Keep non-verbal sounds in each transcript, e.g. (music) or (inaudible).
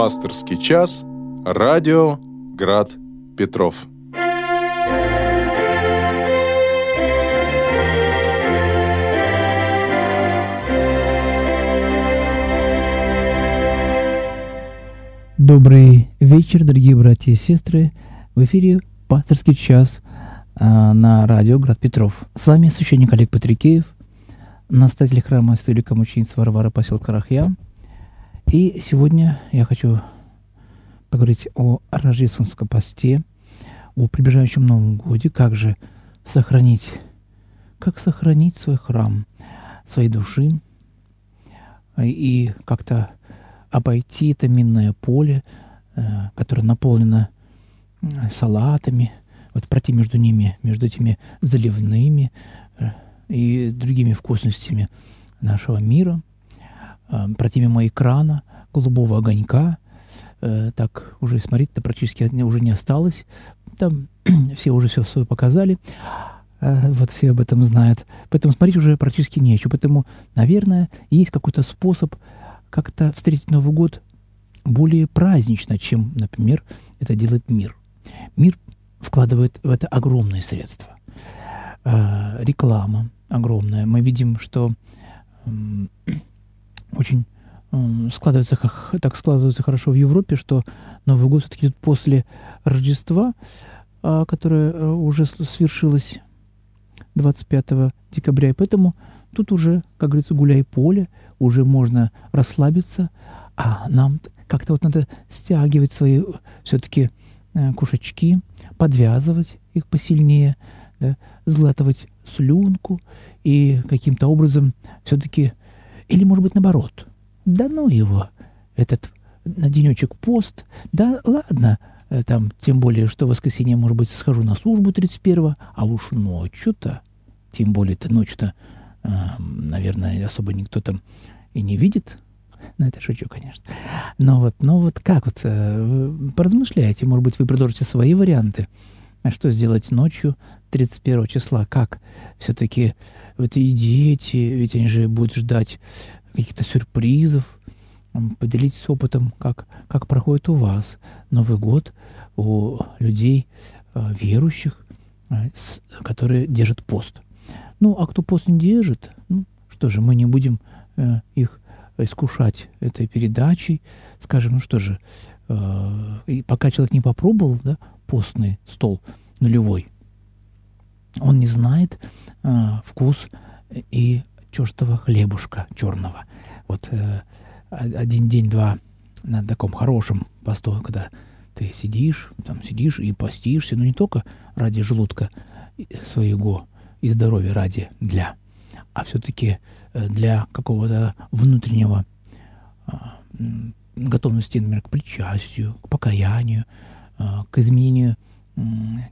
Пасторский час. Радио Град Петров. Добрый вечер, дорогие братья и сестры. В эфире «Пасторский час» а, на радио «Град Петров». С вами священник Олег Патрикеев, настоятель храма Святого Мученицы Варвара поселка Рахья. И сегодня я хочу поговорить о рождественском посте, о приближающем Новом Годе, как же сохранить, как сохранить свой храм, своей души и как-то обойти это минное поле, э, которое наполнено салатами, вот пройти между ними, между этими заливными э, и другими вкусностями нашего мира, э, пройти мимо экрана, голубого огонька, так уже смотреть-то практически уже не осталось, там (clears throat) все уже все свое показали, вот все об этом знают, поэтому смотреть уже практически нечего, поэтому, наверное, есть какой-то способ как-то встретить Новый год более празднично, чем, например, это делает мир. Мир вкладывает в это огромные средства. Э, реклама огромная. Мы видим, что э, очень э, складывается, так складывается хорошо в Европе, что Новый год все-таки идет после Рождества, э, которое э, уже свершилось 25 декабря. И поэтому тут уже, как говорится, гуляй поле, уже можно расслабиться, а нам как-то вот надо стягивать свои все-таки э, кушачки, подвязывать их посильнее, да, сглатывать слюнку и каким-то образом все-таки, или может быть наоборот, да ну его, этот на денечек пост, да ладно, э, там, тем более, что в воскресенье, может быть, схожу на службу 31-го, а уж ночью-то, тем более-то ночью-то наверное, особо никто там и не видит. Ну, это шучу, конечно. Но вот, но вот как вот, э, поразмышляйте, может быть, вы предложите свои варианты. А что сделать ночью 31 числа? Как все-таки вот и дети, ведь они же будут ждать каких-то сюрпризов, поделитесь опытом, как, как проходит у вас Новый год у людей э, верующих, э, которые держат пост. Ну, а кто пост не держит, ну, что же, мы не будем э, их искушать этой передачей, скажем, ну что же, э, и пока человек не попробовал, да, постный стол нулевой, он не знает э, вкус и чертова хлебушка черного. Вот э, один день, два на таком хорошем посту, когда ты сидишь, там сидишь и постишься, но не только ради желудка своего, и здоровья ради для, а все-таки э, для какого-то внутреннего а, готовности, например, к причастию, к покаянию, а, к изменению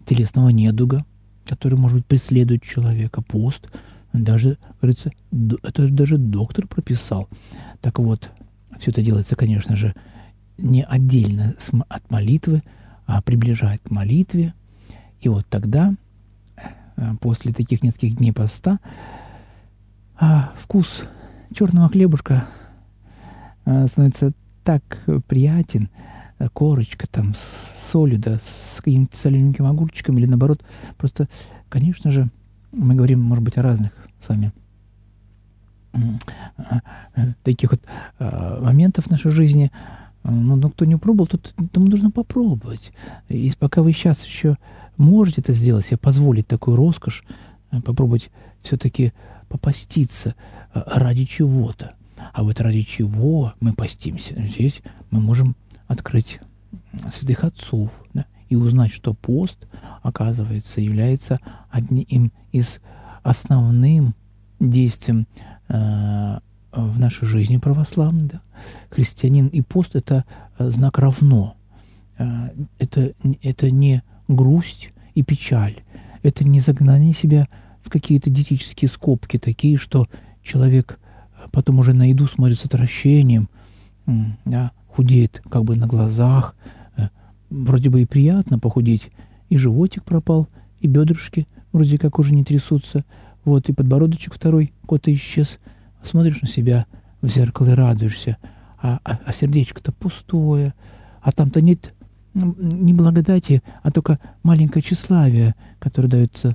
телесного недуга, который, может быть, преследует человека, пост, даже, говорится, это даже доктор прописал. Так вот, все это делается, конечно же, не отдельно от молитвы, а приближает к молитве. И вот тогда Э, после таких нескольких дней поста, а вкус черного хлебушка э, становится так приятен, корочка там с солью, да, с каким-то солененьким огурчиком или наоборот, просто, конечно же, мы говорим, может быть, о разных с вами таких вот моментов в нашей жизни, но, но кто не пробовал, то тому нужно попробовать. И пока вы сейчас еще можете это сделать, себе позволить такую роскошь, э, попробовать все-таки попаститься э, ради чего-то. А вот ради чего мы постимся? Здесь мы можем открыть святых отцов да, и узнать, что пост, оказывается, является одним из основным действием э, в нашей жизни православной. Да. Христианин и пост – это э, знак равно. Э, это, это не грусть и печаль. Это не загнание себя в какие-то диетические скобки, такие, что человек э, потом уже на еду смотрит с отвращением, да, худеет как бы на глазах. Э, вроде бы и приятно похудеть, и животик пропал, и бедрышки вроде как уже не трясутся, вот, и подбородочек второй кот исчез. Смотришь на себя в зеркало и радуешься. а, а, а сердечко-то пустое, а там-то нет не благодати, а только маленькое тщеславие, которое дается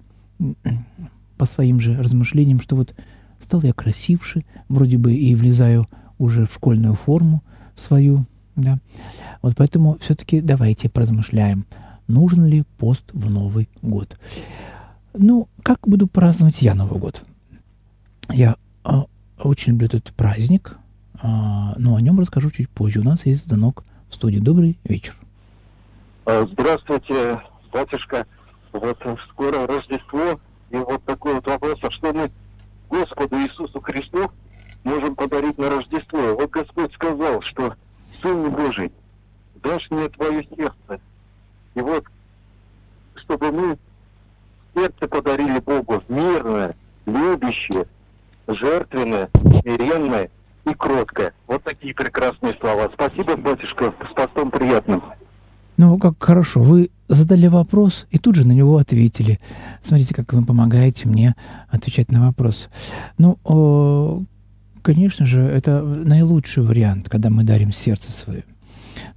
по своим же размышлениям, что вот стал я красивше, вроде бы и влезаю уже в школьную форму свою, да. Вот поэтому все-таки давайте поразмышляем, нужен ли пост в Новый год. Ну, как буду праздновать я Новый год? Я а, очень люблю этот праздник, а, но о нем расскажу чуть позже. У нас есть звонок в студии. Добрый вечер. А, здравствуйте, батюшка. Вот скоро Рождество, и вот такой вот вопрос, а что мы Господу Иисусу Христу можем подарить на Рождество? Вот Господь сказал, что Сын Божий, дашь мне твое сердце. И вот, чтобы мы сердце подарили Богу мирное, любящее, жертвенное, смиренное и кроткое. Вот такие прекрасные слова. Спасибо, батюшка, с постом приятным. Ну, как хорошо. Вы задали вопрос и тут же на него ответили. Смотрите, как вы помогаете мне отвечать на вопрос. Ну, конечно же, это наилучший вариант, когда мы дарим сердце свое.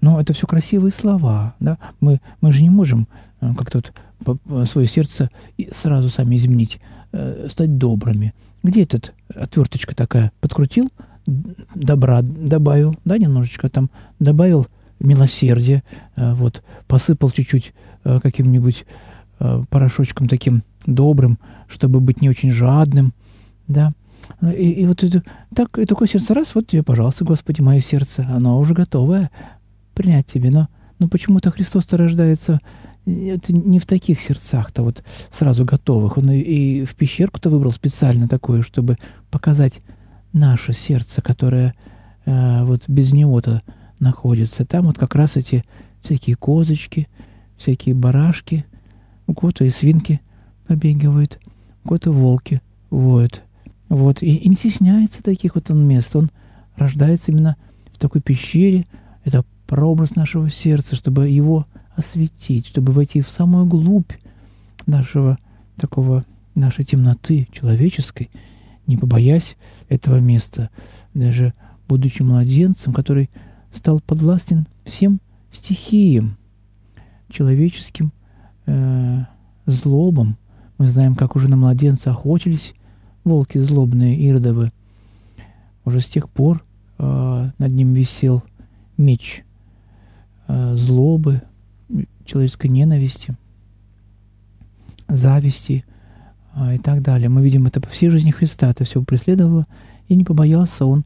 Но это все красивые слова, да? Мы, мы же не можем э, как тут свое сердце сразу сами изменить, э, стать добрыми. Где этот отверточка такая? Подкрутил, добра добавил, да, немножечко там добавил милосердие, э, вот, посыпал чуть-чуть э, каким-нибудь э, порошочком таким добрым, чтобы быть не очень жадным, да. И, и вот это, так, и такое сердце раз, вот тебе, пожалуйста, Господи, мое сердце, оно уже готовое принять тебе, но, но почему-то Христос-то рождается это не в таких сердцах-то вот сразу готовых. Он и, и в пещерку-то выбрал специально такое, чтобы показать наше сердце, которое э, вот без него-то находится. Там вот как раз эти всякие козочки, всякие барашки, у кого-то и свинки побегивают, у кого-то волки воют. Вот. И, и не стесняется таких вот он мест. Он рождается именно в такой пещере. Это прообраз нашего сердца, чтобы его осветить, чтобы войти в самую глубь нашего такого, нашей темноты человеческой, не побоясь этого места, даже будучи младенцем, который стал подвластен всем стихиям, человеческим э, злобам. Мы знаем, как уже на младенца охотились волки злобные иродовы. Уже с тех пор э, над ним висел меч э, злобы, человеческой ненависти, зависти э, и так далее. Мы видим это по всей жизни Христа. Это все преследовало, и не побоялся он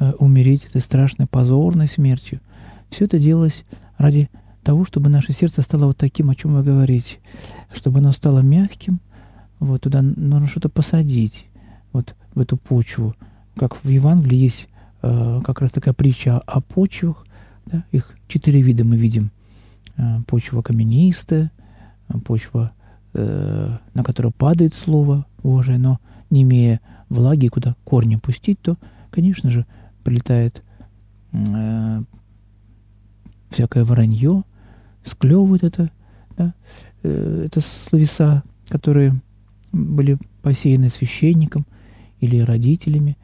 Э, умереть этой страшной позорной смертью. Все это делалось ради того, чтобы наше сердце стало вот таким, о чем вы говорите, чтобы оно стало мягким, вот туда нужно что-то посадить, вот в эту почву. Как в Евангелии есть э, как раз такая притча о почвах, да, их четыре вида мы видим. Э, почва каменистая, почва, э, на которую падает Слово Божие, но не имея влаги, куда корни пустить, то, конечно же, прилетает э, всякое воронье, склевывает это, да, э, это словеса, которые были посеяны священником или родителями,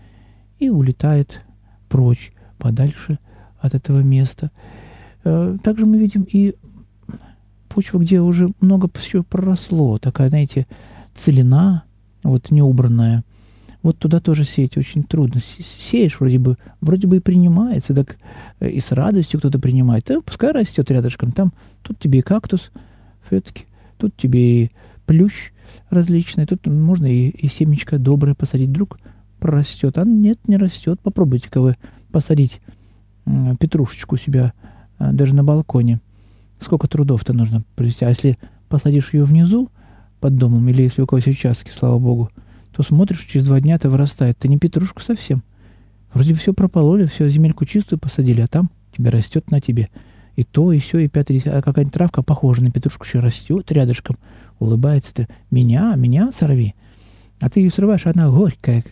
и улетает прочь, подальше от этого места. Э, также мы видим и почву, где уже много все проросло, такая, знаете, целина, вот неубранная, вот туда тоже сеять очень трудно. Сеешь вроде бы, вроде бы и принимается, так э, и с радостью кто-то принимает. Да, пускай растет рядышком. Там тут тебе и кактус, все-таки, тут тебе и плющ различный, тут можно и, и семечко доброе посадить. Вдруг прорастет. А нет, не растет. Попробуйте-ка вы посадить петрушечку у себя э, даже на балконе. Сколько трудов-то нужно провести. А если посадишь ее внизу под домом, или если у кого-то участки, слава богу, то смотришь, через два дня это вырастает. Это не петрушка совсем. Вроде все пропололи, все, земельку чистую посадили, а там тебе растет на тебе. И то, и все, и пятое, а какая-нибудь травка похожа на петрушку еще растет рядышком, улыбается ты. Меня, меня сорви. А ты ее срываешь, она горькая.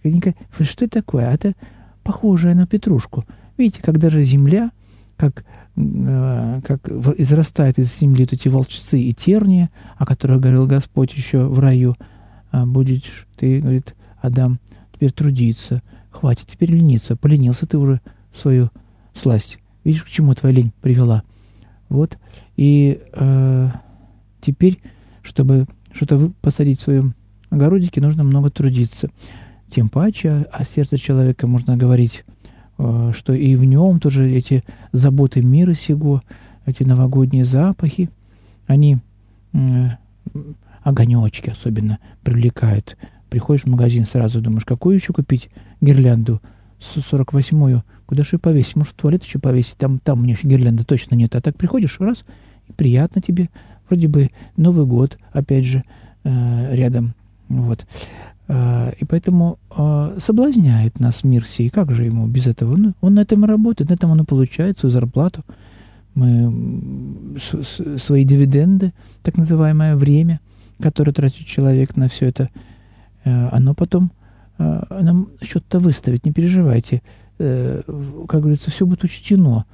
Что это такое? А это похожая на петрушку. Видите, как даже земля, как, э, как израстает из земли вот эти волчцы и терния, о которых говорил Господь еще в раю – а будешь ты, говорит, Адам, теперь трудиться, хватит теперь лениться, поленился ты уже свою сласть. Видишь, к чему твоя лень привела. Вот. И э, теперь, чтобы что-то посадить в своем огородике, нужно много трудиться. Тем паче о сердце человека можно говорить, э, что и в нем тоже эти заботы мира сего, эти новогодние запахи, они э, огонечки особенно привлекают. Приходишь в магазин, сразу думаешь, какую еще купить гирлянду? 48-ю. Куда же ее повесить? Может, в туалет еще повесить? Там, там у меня еще гирлянды точно нет. А так приходишь, раз, и приятно тебе. Вроде бы Новый год, опять же, э, рядом. Вот. Э, и поэтому э, соблазняет нас мир сей. Как же ему без этого? Он, он на этом и работает, на этом он и получает свою зарплату. Мы свои дивиденды, так называемое время, которое тратит человек на все это, оно потом нам счет-то выставит, не переживайте. Как говорится, все будет учтено.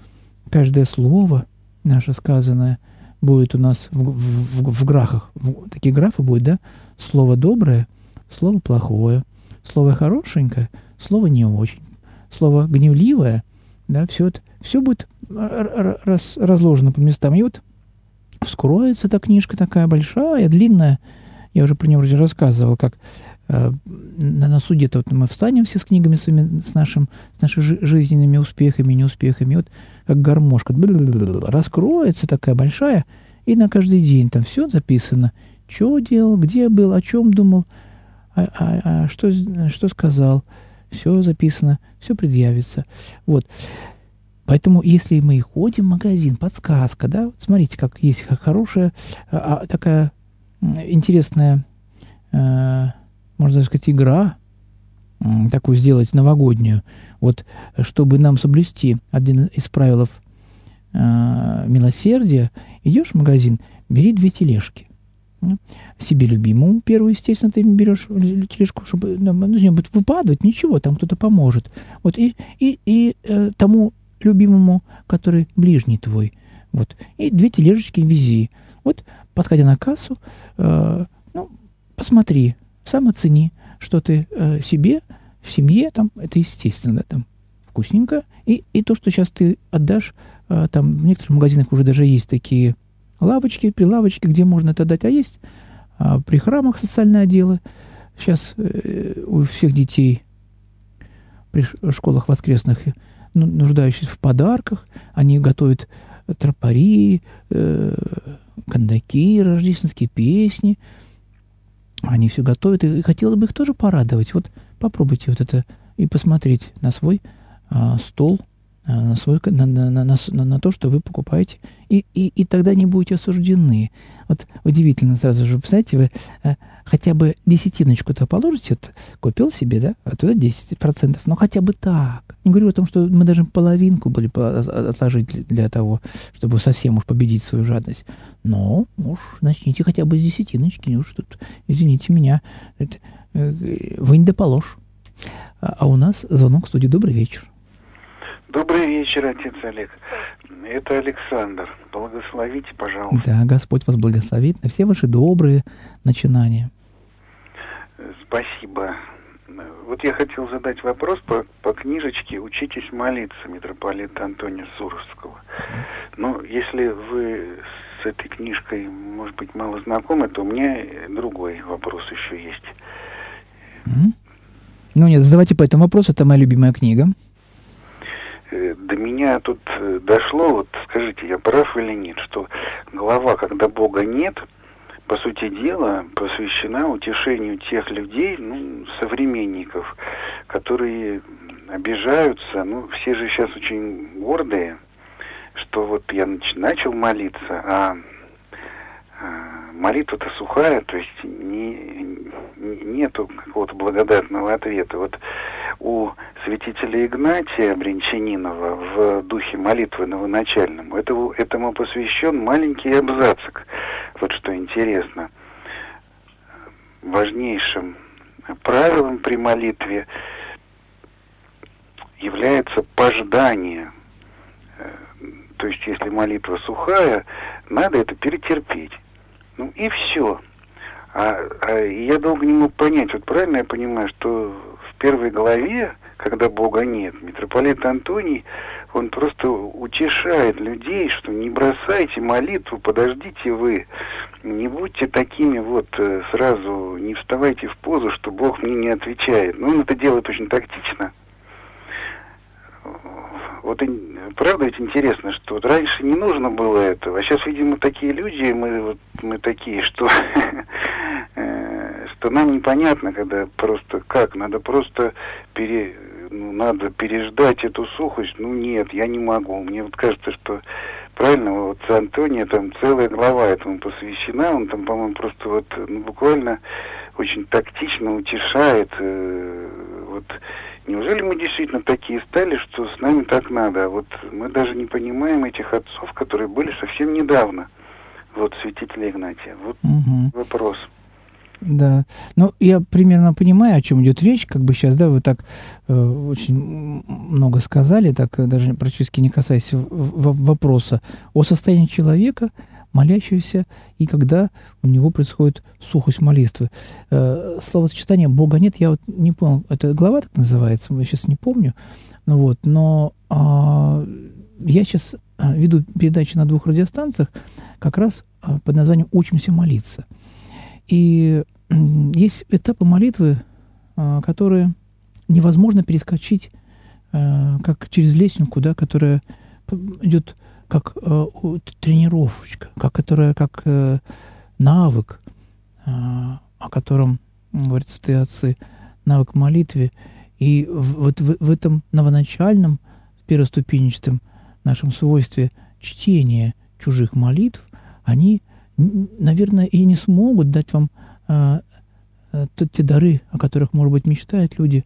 Каждое слово наше сказанное будет у нас в, в, в, в графах. В, такие графы будут, да? Слово доброе, слово плохое, слово хорошенькое, слово не очень, слово гневливое, да, все это, все будет раз, разложено по местам. И вот вскроется эта книжка такая большая, длинная. Я уже про нее вроде рассказывал, как э, на, на суде-то вот мы встанем все с книгами своими, с, нашим, с нашими жизненными успехами, неуспехами. И вот как гармошка раскроется такая большая, и на каждый день там все записано. Что делал, где был, о чем думал, а, а, а что, что сказал. Все записано, все предъявится. Вот. Поэтому, если мы ходим в магазин, подсказка, да, вот смотрите, как есть хорошая, а, а, такая интересная, э, можно сказать, игра, такую сделать новогоднюю, вот, чтобы нам соблюсти один из правил э, милосердия, идешь в магазин, бери две тележки. Себе любимому первую, естественно, ты берешь тележку, чтобы ну, из нее будет выпадать, ничего, там кто-то поможет. Вот, и, и, и э, тому любимому, который ближний твой. Вот. И две тележечки вези. Вот, подходя на кассу, э, ну, посмотри, сам оцени, что ты э, себе, в семье, там, это естественно, да, там, вкусненько. И, и то, что сейчас ты отдашь, э, там, в некоторых магазинах уже даже есть такие лавочки, прилавочки, где можно это дать, а есть э, при храмах социальные отделы. Сейчас э, у всех детей при школах воскресных ну, нуждающиеся в подарках. Они готовят тропари, э, кондаки, рождественские песни. Они все готовят, и хотела бы их тоже порадовать. Вот попробуйте вот это и посмотреть на свой а, стол, а, на, свой, на, на, на, на, на то, что вы покупаете, и, и, и тогда не будете осуждены. Вот удивительно сразу же, представляете, вы а, хотя бы десятиночку-то положите, вот, купил себе, да, а туда 10%, но хотя бы так. Не говорю о том, что мы даже половинку были отложить для того, чтобы совсем уж победить свою жадность. Но уж начните хотя бы с десятиночки, уж тут, извините меня, это, э, вы не доположь. А, а у нас звонок в студии. Добрый вечер. Добрый вечер, отец Олег. Это Александр. Благословите, пожалуйста. Да, Господь вас благословит на все ваши добрые начинания. Спасибо. Вот я хотел задать вопрос по, по книжечке «Учитесь молиться» митрополита Антония Суровского. Но если вы с этой книжкой, может быть, мало знакомы, то у меня другой вопрос еще есть. Mm-hmm. Ну нет, задавайте по этому вопросу, это моя любимая книга. Э, до меня тут э, дошло, вот скажите, я прав или нет, что глава «Когда Бога нет» по сути дела, посвящена утешению тех людей, ну, современников, которые обижаются, ну, все же сейчас очень гордые, что вот я нач начал молиться, а, молитва-то сухая, то есть не, не, нету какого-то благодатного ответа. Вот у святителя Игнатия Бринчанинова в духе молитвы новоначальному этому, этому посвящен маленький абзацик. Вот что интересно. Важнейшим правилом при молитве является пождание. То есть, если молитва сухая, надо это перетерпеть. Ну и все. А, а я долго не мог понять, вот правильно я понимаю, что в первой главе когда Бога нет. Митрополит Антоний, он просто утешает людей, что не бросайте молитву, подождите вы, не будьте такими вот э, сразу, не вставайте в позу, что Бог мне не отвечает. Но он это делает очень тактично. Вот правда ведь интересно, что вот раньше не нужно было этого, а сейчас, видимо, такие люди, мы вот мы такие, что (laughs) э, что нам непонятно, когда просто как, надо просто пере, ну, надо переждать эту сухость. Ну нет, я не могу. Мне вот кажется, что правильно, вот с Антония там целая глава этому посвящена, он там, по-моему, просто вот ну, буквально очень тактично утешает. Э, вот неужели мы действительно такие стали, что с нами так надо? А вот мы даже не понимаем этих отцов, которые были совсем недавно. Вот святителя Игнатия. Вот угу. вопрос. Да. Ну, я примерно понимаю, о чем идет речь. Как бы сейчас, да, вы так э, очень много сказали, так э, даже практически не касаясь вопроса о состоянии человека, молящегося, и когда у него происходит сухость молитвы. Э, словосочетание «Бога нет», я вот не понял, это глава так называется, я сейчас не помню, ну вот, но э, я сейчас а, веду передачи на двух радиостанциях как раз а, под названием «Учимся молиться». И есть этапы молитвы, а, которые невозможно перескочить а, как через лестницу, да, которая идет как а, тренировочка, как которая как э, навык, о котором говорят святые отцы, навык молитвы. И вот в, в этом новоначальном, первоступенчатом нашем свойстве чтения чужих молитв, они наверное, и не смогут дать вам а, а, те дары, о которых, может быть, мечтают люди,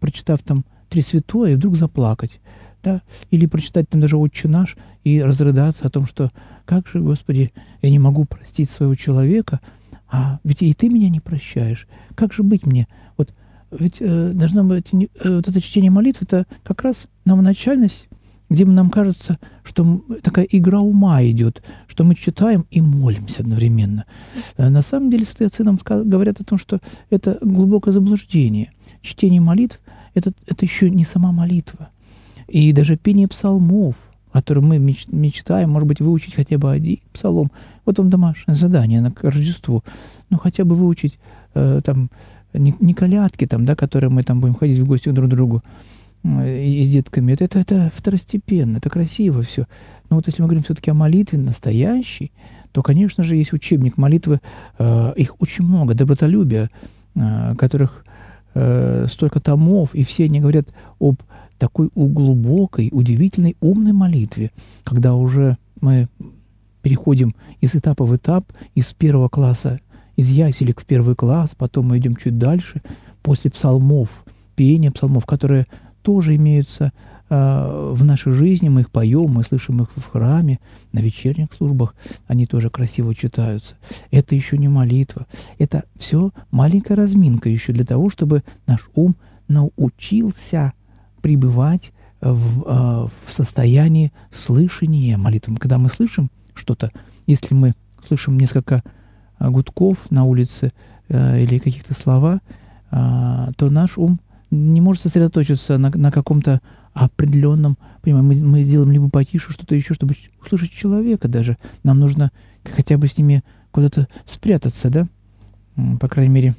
прочитав там «Три святое» и вдруг заплакать. Да? Или прочитать там даже «Отче наш» и разрыдаться о том, что «Как же, Господи, я не могу простить своего человека, а ведь и ты меня не прощаешь. Как же быть мне?» Вот ведь э, должна быть э, вот это чтение молитв, это как раз новоначальность где нам кажется, что такая игра ума идет, что мы читаем и молимся одновременно. Э, на самом деле стояцы нам говорят о том, что это глубокое заблуждение. Чтение молитв это, – это еще не сама молитва. И даже пение псалмов, которые мы меч, мечтаем, может быть, выучить хотя бы один псалом. Вот вам домашнее задание на Рождество. Ну, хотя бы выучить э, там не, не колядки, там, да, которые мы там будем ходить в гости друг к другу, и с детками, это, это, это второстепенно, это красиво все. Но вот если мы говорим все-таки о молитве настоящей, то, конечно же, есть учебник молитвы, э, их очень много, добротолюбия, э, которых э, столько томов, и все они говорят об такой глубокой, удивительной, умной молитве, когда уже мы переходим из этапа в этап, из первого класса, из яселек в первый класс, потом мы идем чуть дальше, после псалмов, пения псалмов, которые тоже имеются э, в нашей жизни, мы их поем, мы слышим их в храме, на вечерних службах, они тоже красиво читаются. Это еще не молитва, это все маленькая разминка еще для того, чтобы наш ум научился пребывать в, э, в состоянии слышания молитвы. Когда мы слышим что-то, если мы слышим несколько гудков на улице или каких-то слова, то наш ум – не может сосредоточиться на, на каком-то определенном, понимаем, мы, мы делаем либо потише, что-то еще, чтобы услышать человека даже. Нам нужно хотя бы с ними куда-то спрятаться, да, по крайней мере,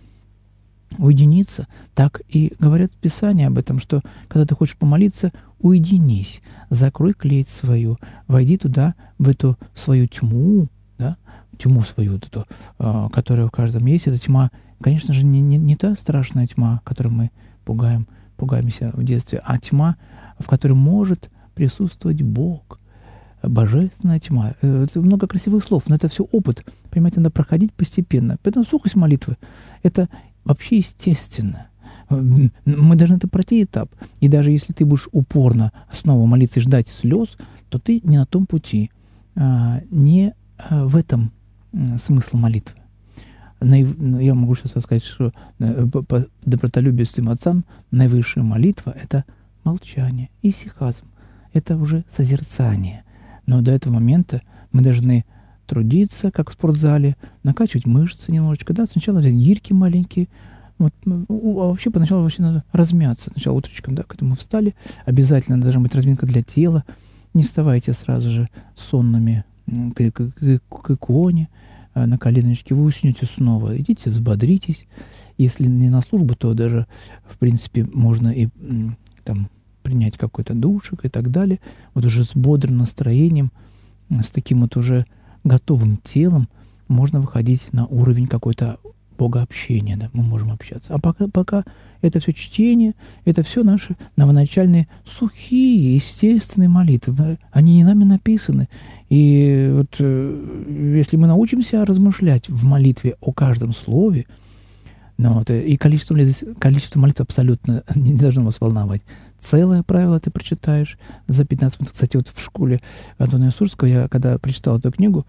уединиться. Так и говорят в Писании об этом, что когда ты хочешь помолиться, уединись, закрой клеть свою, войди туда, в эту свою тьму, да, тьму свою, вот эту, а, которая в каждом есть, эта тьма, конечно же, не, не, не та страшная тьма, которую мы пугаем, пугаемся в детстве, а тьма, в которой может присутствовать Бог, божественная тьма. Э, это много красивых слов, но это все опыт. Понимаете, надо проходить постепенно. Поэтому сухость молитвы – это вообще естественно. Мы должны это пройти этап. И даже если ты будешь упорно снова молиться и ждать слез, то ты не на том пути. А, не а, в этом смысл молитвы я могу сейчас сказать, что э, по добротолюбию своим отцам наивысшая молитва — это молчание, и сихазм — это уже созерцание. Но до этого момента мы должны трудиться, как в спортзале, накачивать мышцы немножечко, да, сначала гирьки маленькие, Вот, ну, а вообще поначалу вообще надо размяться. Сначала утречком, да, к этому встали. Обязательно должна быть разминка для тела. Не вставайте сразу же сонными к, к, к, к иконе, на коленочке. Вы уснете снова. Идите, взбодритесь. Если не на службу, то даже, в принципе, можно и там принять какой-то душик и так далее. Вот уже с бодрым настроением, с таким вот уже готовым телом можно выходить на уровень какой-то богообщения, да, мы можем общаться. А пока, пока это все чтение, это все наши новоначальные сухие, естественные молитвы. Они не нами написаны. И вот э, если мы научимся размышлять в молитве о каждом слове, ну, вот, и количество, количество молитв абсолютно (laughs) не должно вас волновать. Целое правило ты прочитаешь за 15 минут. Кстати, вот в школе Антона Сурского я, когда прочитал эту книгу,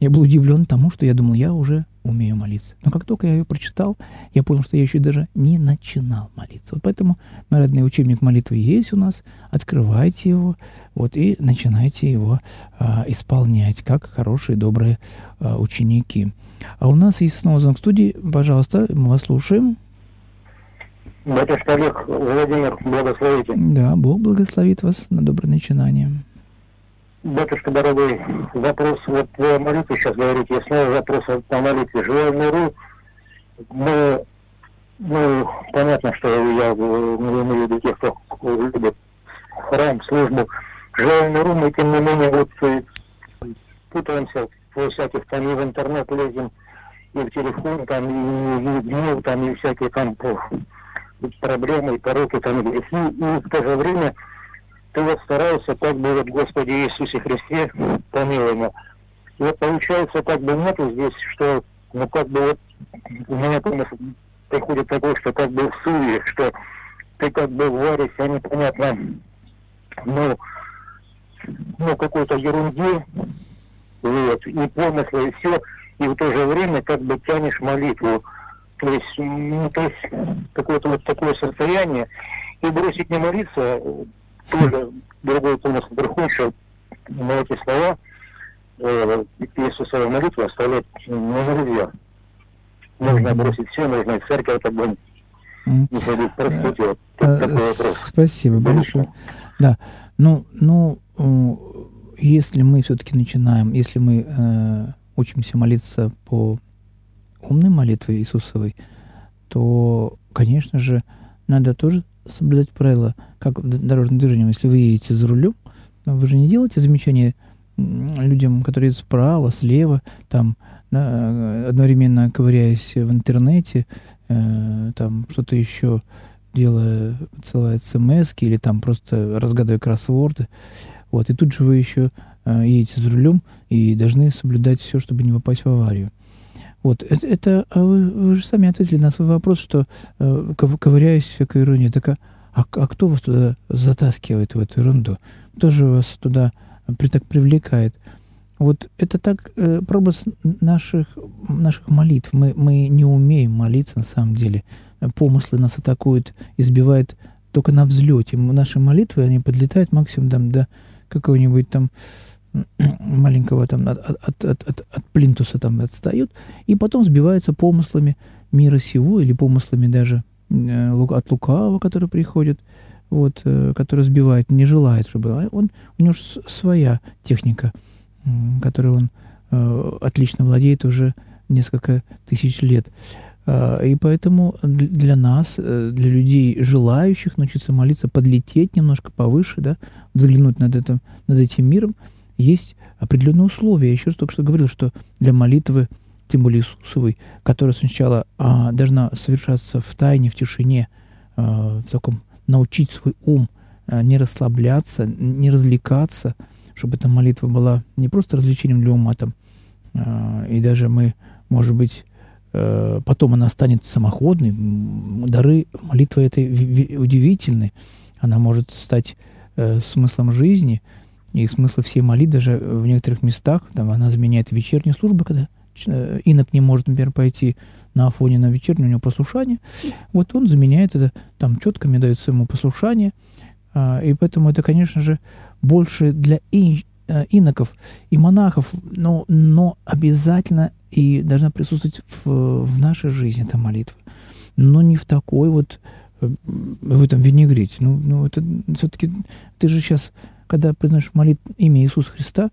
я был удивлен тому, что я думал, я уже умею молиться. Но как только я ее прочитал, я понял, что я еще даже не начинал молиться. Вот поэтому, мой родной учебник молитвы есть у нас. Открывайте его вот, и начинайте его а, исполнять, как хорошие, добрые а, ученики. А у нас есть снова звонок студии. Пожалуйста, мы вас слушаем. Батюшка Олег, Владимир, благословите. Да, Бог благословит вас на доброе начинание. Батюшка дорогой, вопрос, вот вы молитве сейчас говорите, я снова вопрос о молитве. Живая миру, мы, ну, понятно, что я не имею в виду тех, кто любит храм, службу. Живая миру, мы, тем не менее, вот э, путаемся во всяких, там и в интернет лезем, и в телефон, там, и, и в гнев, там, и всякие там проблемы, и пороки, там, грехи, и в то же время ты вот старался, как бы вот Господи Иисусе Христе, помилуй меня. И вот получается, как бы нету здесь, что, ну, как бы вот, у меня приходит такое, что как бы в суе, что ты как бы варишься непонятно, ну, ну, какой-то ерунде, вот, и помыслы, и все, и в то же время как бы тянешь молитву. То есть, ну, то есть, какое-то вот такое состояние, и бросить не молиться, тоже другой помысл приходит, на эти слова э, Иисусовой молитвы оставлять не нельзя. Нужно бросить все, нужно и церковь. Простите, вот э, вопрос. Спасибо большое. Да, ну, ну, если мы все-таки начинаем, если мы э, учимся молиться по умной молитве Иисусовой, то, конечно же, надо тоже соблюдать правила, как в дорожном движении. Если вы едете за рулем, вы же не делаете замечания людям, которые едут справа, слева, там, да, одновременно ковыряясь в интернете, э, там что-то еще делая, целая смс или там просто разгадывая кроссворды. Вот, и тут же вы еще э, едете за рулем и должны соблюдать все, чтобы не попасть в аварию. Вот, это, это а вы, вы же сами ответили на свой вопрос, что э, ковыряюсь всякой иронии. Так а, а, а кто вас туда затаскивает в эту ерунду? Кто же вас туда при, так привлекает? Вот это так э, прообраз наших, наших молитв. Мы, мы не умеем молиться на самом деле. Помыслы нас атакуют, избивают только на взлете. Наши молитвы, они подлетают максимум там, до какого-нибудь там (clears throat) маленького там от, от, от, от, от плинтуса там отстают, и потом сбиваются помыслами мира сего или помыслами даже э, от лукавого, который приходит, вот, э, который сбивает, не желает, чтобы а он, у него своя техника, э, которой он э, отлично владеет уже несколько тысяч лет. Э, и поэтому для нас, э, для людей, желающих научиться молиться, подлететь немножко повыше, да, взглянуть над, этим, над этим миром – есть определенные условия. Я еще раз только что говорил, что для молитвы, тем более Иисусовой, которая сначала а, должна совершаться в тайне, в тишине, а, в таком научить свой ум а, не расслабляться, не развлекаться, чтобы эта молитва была не просто развлечением для ума, там, а, и даже мы, может быть, а, потом она станет самоходной. Дары молитвы этой удивительны. Она может стать э, смыслом жизни – и смысл всей молитвы даже в некоторых местах, там, она заменяет вечернюю службу, когда э, инок не может, например, пойти на Афоне на вечернюю, у него послушание. Вот он заменяет это, там четками дается ему послушание. А, и поэтому это, конечно же, больше для ин, э, иноков и монахов, но, но обязательно и должна присутствовать в, в нашей жизни эта молитва. но не в такой вот э, в этом винегрете. Ну, ну это все-таки ты же сейчас, когда произносишь молит имя Иисуса Христа,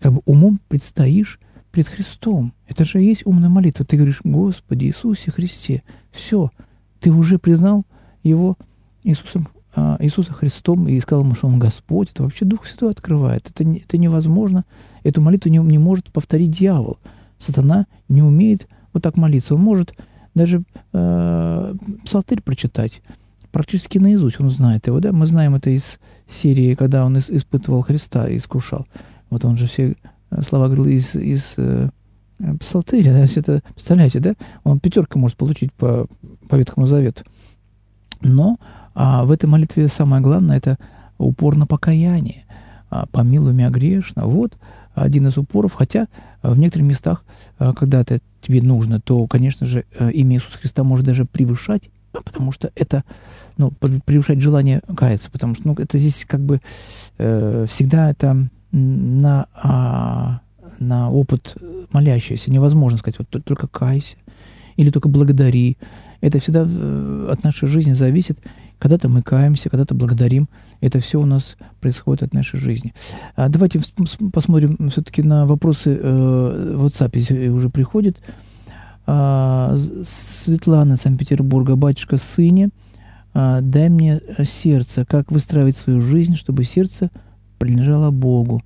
как бы умом предстоишь пред Христом. Это же есть умная молитва. Ты говоришь, Господи Иисусе Христе, все, ты уже признал Его Иисусом, а, Иисуса Христом и сказал ему, что Он Господь. Это вообще Дух Святой открывает. Это, это невозможно. Эту молитву не, не может повторить дьявол. Сатана не умеет вот так молиться. Он может даже э, псалтырь прочитать практически наизусть он знает его, да? Мы знаем это из серии, когда он испытывал Христа и искушал. Вот он же все э, слова говорил из, из э, псалтыря, да? это, представляете, да? Он пятерка может получить по, по Ветхому Завету. Но а в этой молитве самое главное – это упор на покаяние. А, «Помилуй меня грешно». Вот один из упоров, хотя в некоторых местах, когда это тебе нужно, то, конечно же, э, имя Иисуса Христа может даже превышать, потому что это, ну, превышать желание каяться, потому что, ну, это здесь как бы э, всегда это на, а, на опыт молящийся. Невозможно сказать, вот только кайся или только благодари. Это всегда э, от нашей жизни зависит. Когда-то мы каемся, когда-то благодарим. Это все у нас происходит от нашей жизни. А давайте посмотрим все-таки на вопросы э, в WhatsApp уже приходят. А, Светлана Санкт-Петербурга, батюшка сыне, а, дай мне сердце, как выстраивать свою жизнь, чтобы сердце принадлежало Богу,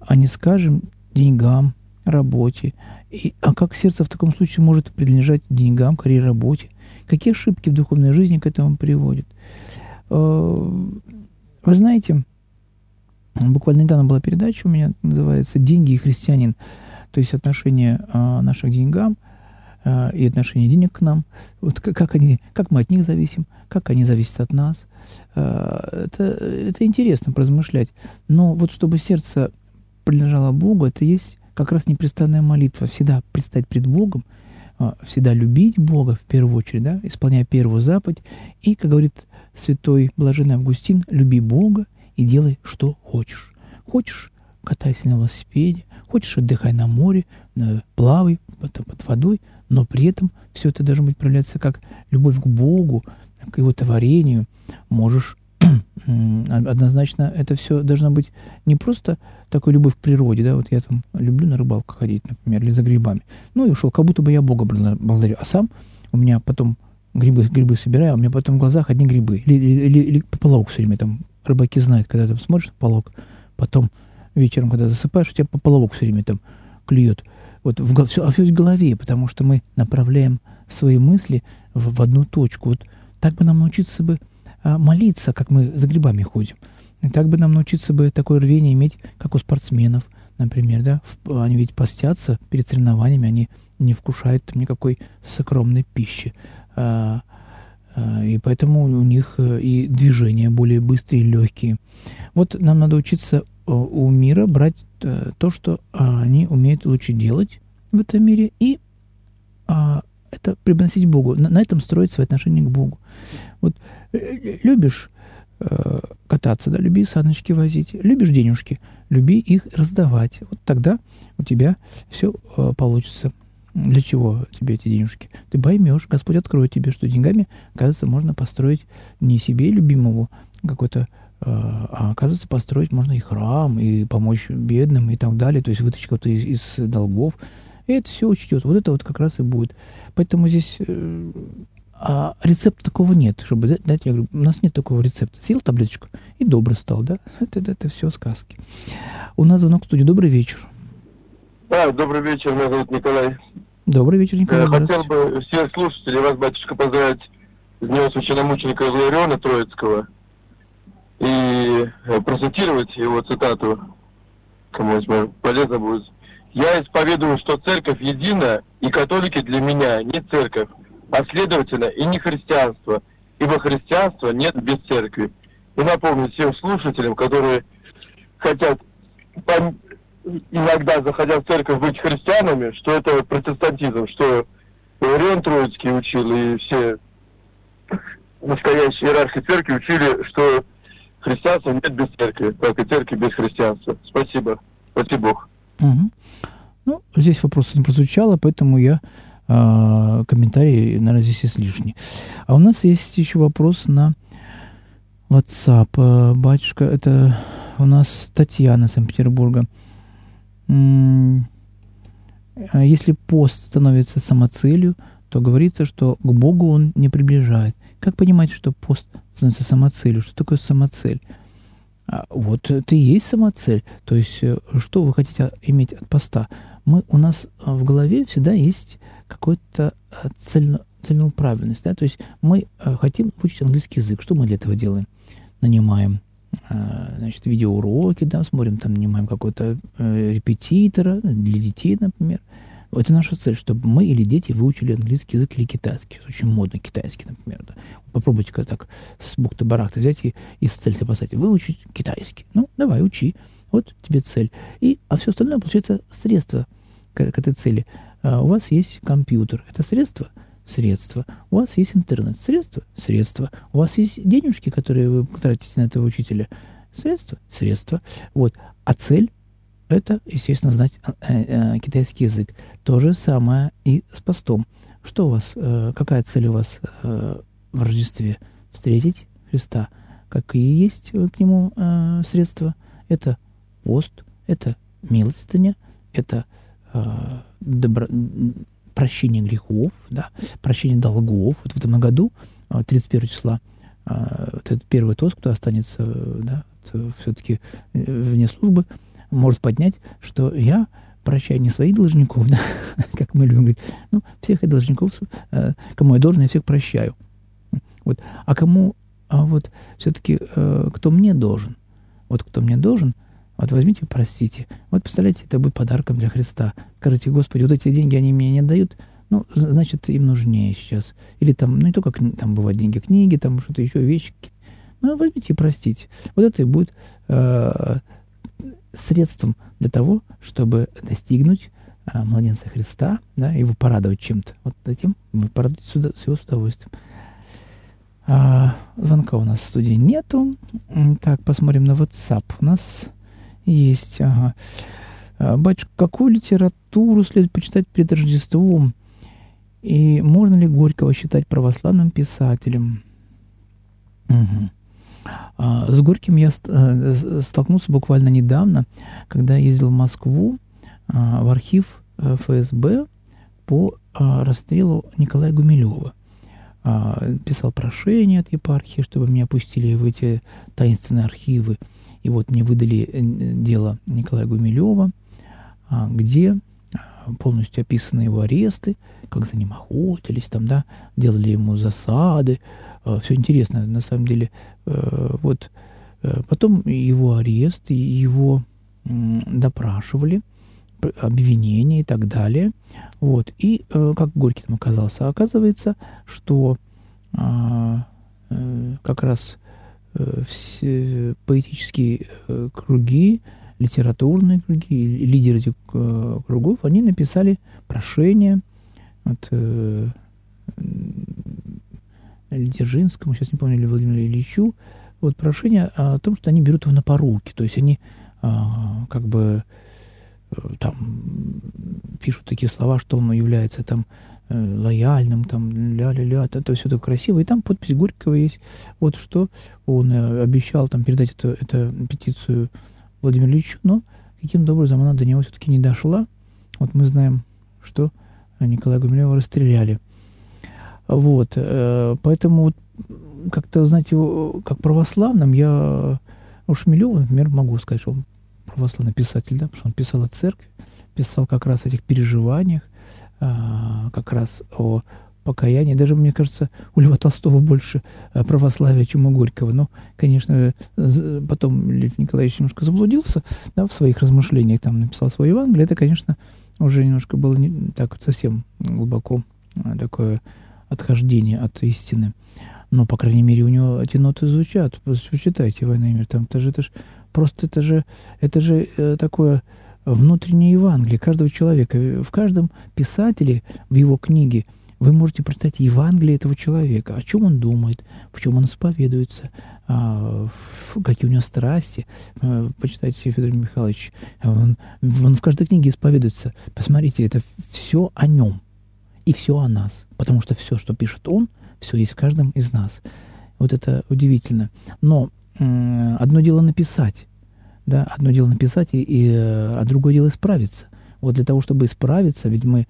а не, скажем, деньгам, работе. И, а как сердце в таком случае может принадлежать деньгам, карьере, работе? Какие ошибки в духовной жизни к этому приводят? А, вы знаете, буквально недавно была передача у меня, называется «Деньги и христианин», то есть отношение наших к деньгам – э, и отношение денег к нам, вот как, они, как мы от них зависим, как они зависят от нас. Э, это, это интересно поразмышлять. Но вот чтобы сердце принадлежало Богу, это есть как раз непрестанная молитва. Всегда предстать пред Богом, э, всегда любить Бога в первую очередь, да, исполняя первую заповедь. И, как говорит святой блаженный Августин, люби Бога и делай, что хочешь. Хочешь катайся на велосипеде, хочешь отдыхай на море, плавай под водой, но при этом все это должно быть проявляться как любовь к Богу, к Его творению. Можешь (clears throat) однозначно это все должно быть не просто такой любовь к природе, да, вот я там люблю на рыбалку ходить, например, или за грибами. Ну и ушел, как будто бы я Бога благодарю. А сам у меня потом грибы, грибы собираю, а у меня потом в глазах одни грибы. Или, или, или пополок все время там, рыбаки знают, когда ты смотришь на полок, потом вечером, когда засыпаешь, у тебя пополовок все время там клюет вот в, все, а все в голове, потому что мы направляем свои мысли в, в одну точку. Вот так бы нам научиться бы а, молиться, как мы за грибами ходим. И так бы нам научиться бы такое рвение иметь, как у спортсменов, например, да. Они ведь постятся перед соревнованиями, они не вкушают никакой скромной пищи. А, а, и поэтому у них э, и движения более быстрые и легкие. Вот нам надо учиться у мира брать э, то, что они умеют лучше делать в этом мире, и а, это преподносить Богу. На, этом строить свои отношения к Богу. Вот э, любишь э, кататься, да, люби саночки возить, любишь денежки, люби их раздавать. Вот тогда у тебя все э, получится. Для чего тебе эти денежки? Ты поймешь, Господь откроет тебе, что деньгами, кажется, можно построить не себе любимого какой-то а оказывается, построить можно и храм, и помочь бедным, и так далее, то есть вытащить кого-то из, из долгов. И это все учтется. Вот это вот как раз и будет. Поэтому здесь э, а рецепта такого нет, чтобы дать, дать, я говорю, у нас нет такого рецепта. Съел таблеточку и добрый стал, да? (laughs) Это, это, это все сказки. У нас звонок в студии. Добрый вечер. Да, добрый вечер, меня зовут Николай. Добрый вечер, Николай. Я хотел бы всех слушателей, вас, батюшка, поздравить с Днем Священномученика Илариона Троицкого и э, процитировать его цитату, кому полезно будет. «Я исповедую, что церковь едина, и католики для меня не церковь, а следовательно и не христианство, ибо христианства нет без церкви». И напомню всем слушателям, которые хотят иногда, заходя в церковь, быть христианами, что это протестантизм, что Иоанн Троицкий учил, и все настоящие иерархи церкви учили, что христианства нет без церкви, как и церкви без христианства. Спасибо. Спасибо Бог. Угу. Ну, здесь вопрос не прозвучало, поэтому я а, комментарий, наверное, здесь излишний. А у нас есть еще вопрос на WhatsApp. А, батюшка, это у нас Татьяна Санкт-Петербурга. Если пост становится самоцелью, то говорится, что к Богу он не приближает. Как понимать, что пост становится самоцелью? Что такое самоцель? А, вот это и есть самоцель. То есть, э, что вы хотите иметь от поста? Мы, у нас э, в голове всегда есть какой-то э, цельно, целенаправленность. Да? То есть мы хотим выучить английский язык. Что мы для этого делаем? Нанимаем значит, видеоуроки, да, смотрим, там нанимаем какого-то репетитора для детей, например. Это наша цель, чтобы мы или дети выучили английский язык или китайский. Очень модно китайский, например. Да. Попробуйте как так с бухты барахта взять и, и с цель себе поставить. Выучить китайский. Ну, давай, учи. Вот тебе цель. И, а все остальное, получается, средство к, к этой цели. А у вас есть компьютер. Это средство? Средство. У вас есть интернет. Средство? Средство. У вас есть денежки, которые вы тратите на этого учителя. Средство? Средство. Вот. А цель это, естественно, знать э, э, китайский язык. То же самое и с постом. Что у вас, э, какая цель у вас в Рождестве? Встретить Христа. Какие есть к нему средства? Это пост, это милостыня, это добро, прощение грехов, да, прощение долгов. Вот в этом году, 31 э, числа, вот этот первый тост, кто останется да, все-таки вне службы, может поднять, что я прощаю не своих должников, да, (laughs) как мы любим говорить, ну, всех и должников, э, кому я должен, я всех прощаю. Вот. А кому, а вот все-таки, э, кто мне должен, вот кто мне должен, вот возьмите, простите. Вот представляете, это будет подарком для Христа. Скажите, Господи, вот эти деньги, они мне не дают, ну, значит, им нужнее сейчас. Или там, ну, не только там бывают деньги, книги, там что-то еще, вещи. Ну, возьмите и простите. Вот это и будет э, средством для того, чтобы достигнуть а, младенца Христа, да, его порадовать чем-то. Вот этим мы порадуем сюда, с его с удовольствием. А, звонка у нас в студии нету. Так, посмотрим на WhatsApp. У нас есть. Ага. А, батюшка, какую литературу следует почитать перед Рождеством? И можно ли Горького считать православным писателем? Угу. А, с Горьким я э, столкнулся буквально недавно, когда ездил в Москву а, в архив э, ФСБ по а, расстрелу Николая Гумилева. Писал прошение от епархии, чтобы меня пустили в эти таинственные архивы. И вот мне выдали э, дело Николая Гумилева, где полностью описаны его аресты, как за ним охотились, там, да, делали ему засады, все интересно, на самом деле. Э, вот э, потом его арест, его допрашивали, обвинения и так далее. Вот. И как Горький там оказался? Оказывается, что а, как раз все поэтические круги, литературные круги, лидеры этих кругов, они написали прошение от или Дзержинскому, сейчас не помню, или Владимиру Ильичу, вот прошение о том, что они берут его на поруки. То есть они а, как бы э, там пишут такие слова, что он является там э, лояльным, там ля-ля-ля, это, все так красиво. И там подпись Горького есть. Вот что он э, обещал там передать эту, эту петицию Владимиру Ильичу, но каким-то образом она до него все-таки не дошла. Вот мы знаем, что Николая Гумилева расстреляли. Вот, э, поэтому как-то, знаете, как православным я у Шмелева, например, могу сказать, что он православный писатель, да, потому что он писал о церкви, писал как раз о этих переживаниях, а, как раз о покаянии. Даже, мне кажется, у Льва Толстого больше э, православия, чем у Горького. Но, конечно, потом Лев Николаевич немножко заблудился да, в своих размышлениях, там написал свое Евангелие. Это, конечно, уже немножко было не так совсем глубоко э, такое отхождение от истины. Но, по крайней мере, у него эти ноты звучат. Почитайте «Война и мир». Там, это же, это же просто это же, это же э, такое внутреннее Евангелие каждого человека. В каждом писателе, в его книге, вы можете прочитать Евангелие этого человека, о чем он думает, в чем он исповедуется, а, какие у него страсти. А, почитайте Федор Михайлович, он, он в каждой книге исповедуется. Посмотрите, это все о нем. И все о нас. Потому что все, что пишет он, все есть в каждом из нас. Вот это удивительно. Но э, одно дело написать, да, одно дело написать, и, и, а другое дело исправиться. Вот для того, чтобы исправиться, ведь мы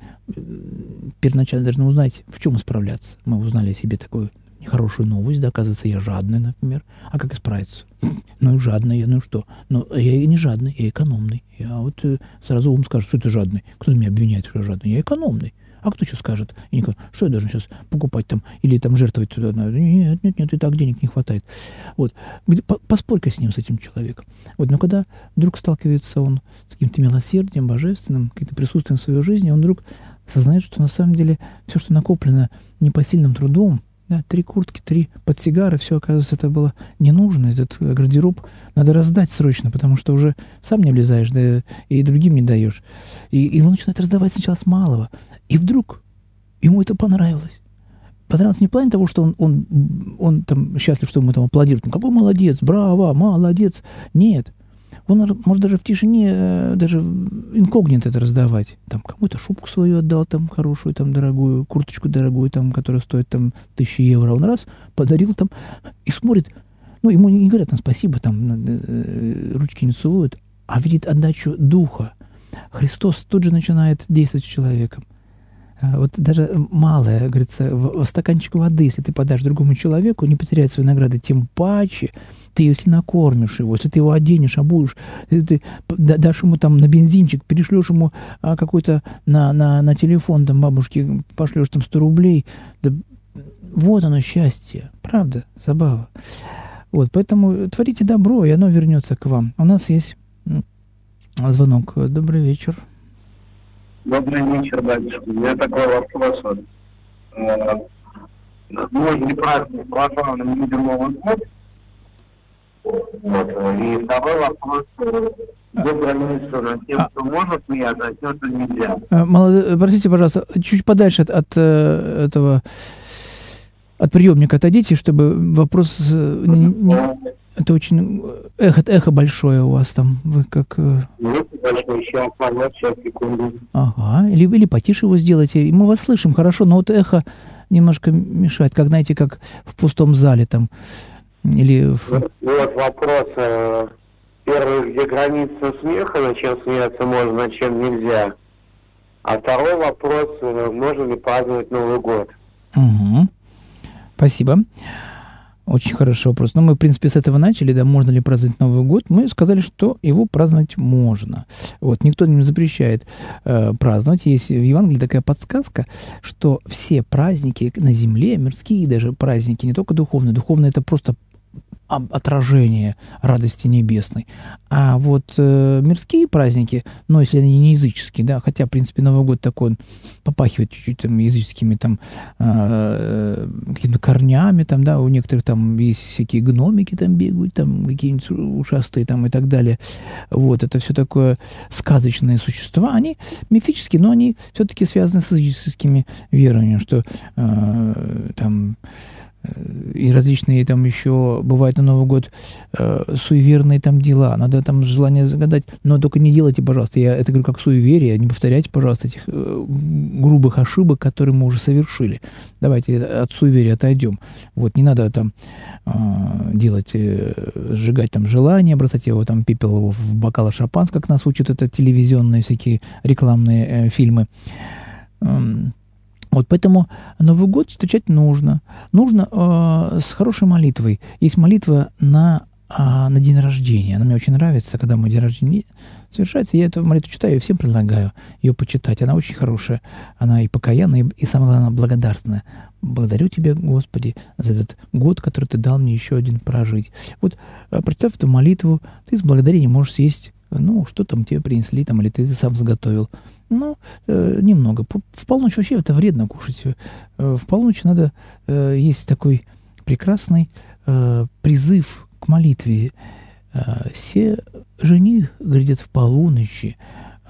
первоначально должны узнать, в чем исправляться. Мы узнали о себе такую нехорошую новость, да, оказывается, я жадный, например. А как исправиться? (sniffs) Ну, жадный я, ну что? Но я и не жадный, я экономный. Я вот э, сразу ум скажет, что ты жадный. Кто меня обвиняет, что я жадный? Я экономный. А кто сейчас скажет? И скажет, что я должен сейчас покупать там или там жертвовать туда? Нет, нет, нет, и так денег не хватает. Вот. Поспорь-ка с ним, с этим человеком. Вот. Но когда вдруг сталкивается он с каким-то милосердием, божественным, каким-то присутствием в своей жизни, он вдруг осознает, что на самом деле все, что накоплено непосильным трудом, да, три куртки, три подсигары, все, оказывается, это было не нужно. Этот гардероб надо раздать срочно, потому что уже сам не влезаешь, да и другим не даешь. И, он начинает раздавать сначала с малого. И вдруг ему это понравилось. Понравилось не в плане того, что он, он, он там счастлив, что ему там аплодируют. Ну, какой молодец, браво, молодец. Нет. Он может даже в тишине, э, даже инкогнито это раздавать. Там кому-то шубку свою отдал, там хорошую, там дорогую, курточку дорогую, там, которая стоит там тысячи евро. Он раз подарил там и смотрит, ну, ему не говорят там спасибо, там э, ручки не целуют, а видит отдачу духа. Христос тут же начинает действовать с человеком. А, вот даже малое, говорится, в, стаканчик воды, если ты подашь другому человеку, не потеряет свои награды, тем паче ты, если накормишь его, если ты его оденешь, обуешь, если ты дашь ему там на бензинчик, перешлешь ему а, какой-то на, на, на телефон там бабушке, пошлешь там 100 рублей, да, вот оно счастье, правда, забава. Вот, поэтому творите добро, и оно вернется к вам. У нас есть звонок. Добрый вечер. Добрый вечер, батюшка. У меня такой вопрос. Вот. Э, мой не праздник православным людям Новый год. Вот. И второй вопрос. Тем, а... кто может смеяться, а тем, кто нельзя. Э, Молод... Простите, пожалуйста, чуть подальше от, от э, этого от приемника отойдите, чтобы вопрос не, не, это очень эхо, эхо большое у вас там. Вы как... Э, ага. Или, или потише его сделайте. Мы вас слышим хорошо, но вот эхо немножко мешает. Как, знаете, как в пустом зале там. Или... В... Вот, вопрос. Э, первый, где граница смеха, на чем смеяться можно, на чем нельзя. А второй вопрос, э, можно ли праздновать Новый год. Угу. Спасибо. Очень хороший вопрос. Но ну, мы, в принципе, с этого начали, да, можно ли праздновать Новый год. Мы сказали, что его праздновать можно. Вот, никто не запрещает э, праздновать. Есть в Евангелии такая подсказка, что все праздники на земле, мирские даже праздники, не только духовные, духовные это просто отражение радости небесной. А вот э, мирские праздники, ну, если они не языческие, да, хотя, в принципе, Новый год такой, он попахивает чуть-чуть там языческими там э, какими-то корнями, там, да, у некоторых там есть всякие гномики там бегают, там какие-нибудь ушастые там и так далее. Вот, это все такое сказочные существа, они мифические, но они все-таки связаны с языческими верованиями, что э, там и различные там еще бывают на Новый год э, суеверные там дела, надо там желание загадать, но только не делайте, пожалуйста, я это говорю как суеверие, не повторяйте, пожалуйста, этих э, грубых ошибок, которые мы уже совершили. Давайте от суеверия отойдем. Вот, не надо там э, делать, э, сжигать там желание, бросать его там пепел его в бокалы шампанского, как нас учат это телевизионные всякие рекламные э, фильмы. Эм, вот поэтому Новый год встречать нужно. Нужно э, с хорошей молитвой. Есть молитва на, э, на день рождения. Она мне очень нравится, когда мой день рождения совершается. Я эту молитву читаю и всем предлагаю ее почитать. Она очень хорошая. Она и покаянная, и, и самое главное, благодарственная. Благодарю Тебя, Господи, за этот год, который Ты дал мне еще один прожить. Вот, э, прочитав эту молитву, ты с благодарением можешь съесть, ну, что там тебе принесли, там, или ты сам заготовил. Ну, э, немного. В полночь вообще это вредно кушать. Э, в полночь надо... Э, есть такой прекрасный э, призыв к молитве. Э, «Се жених грядет в полуночи».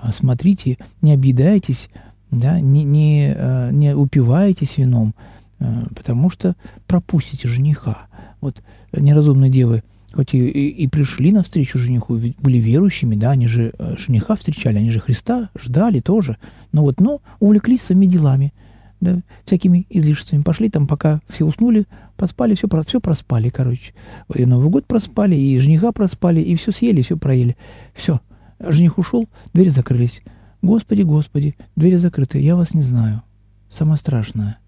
Э, смотрите, не объедайтесь, да, не, не, э, не упивайтесь вином, э, потому что пропустите жениха. Вот неразумные девы – хоть и, и, и пришли навстречу жениху, были верующими, да, они же э, жениха встречали, они же Христа ждали тоже, но вот, но увлеклись своими делами, да, всякими излишествами. Пошли там, пока все уснули, поспали, все, все проспали, короче. И Новый год проспали, и жениха проспали, и все съели, все проели. Все. Жених ушел, двери закрылись. Господи, Господи, двери закрыты, я вас не знаю. Самое страшное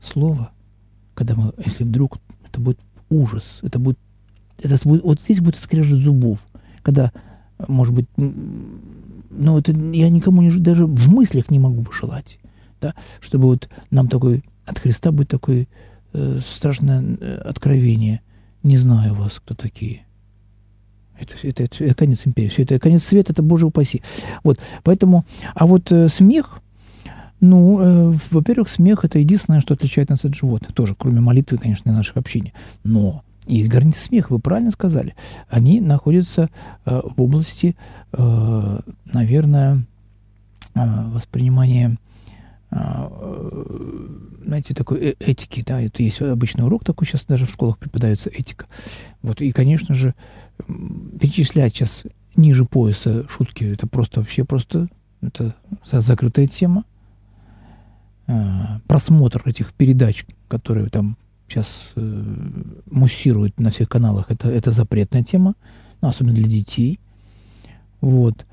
слово, когда мы, если вдруг, это будет ужас, это будет, это будет вот здесь будет скрежет зубов, когда, может быть, ну, это я никому не, даже в мыслях не могу пожелать да, чтобы вот нам такой, от Христа будет такое э, страшное э, откровение. Не знаю вас, кто такие. Это, это, это, это конец империи. Все это конец света, это Боже упаси. Вот, поэтому, а вот э, смех, ну, э, во-первых, смех это единственное, что отличает нас от животных. Тоже, кроме молитвы, конечно, и наших общений. Но есть границы смеха, вы правильно сказали. Они находятся э, в области, э, наверное, э, воспринимания э, знаете, такой э, этики, да, это есть обычный урок такой, сейчас даже в школах преподается этика. Вот, и, конечно же, перечислять сейчас ниже пояса шутки, это просто вообще просто, это закрытая тема. А, просмотр этих передач, которые там сейчас э, муссируют на всех каналах, это, это запретная тема, ну, особенно для детей. Вот.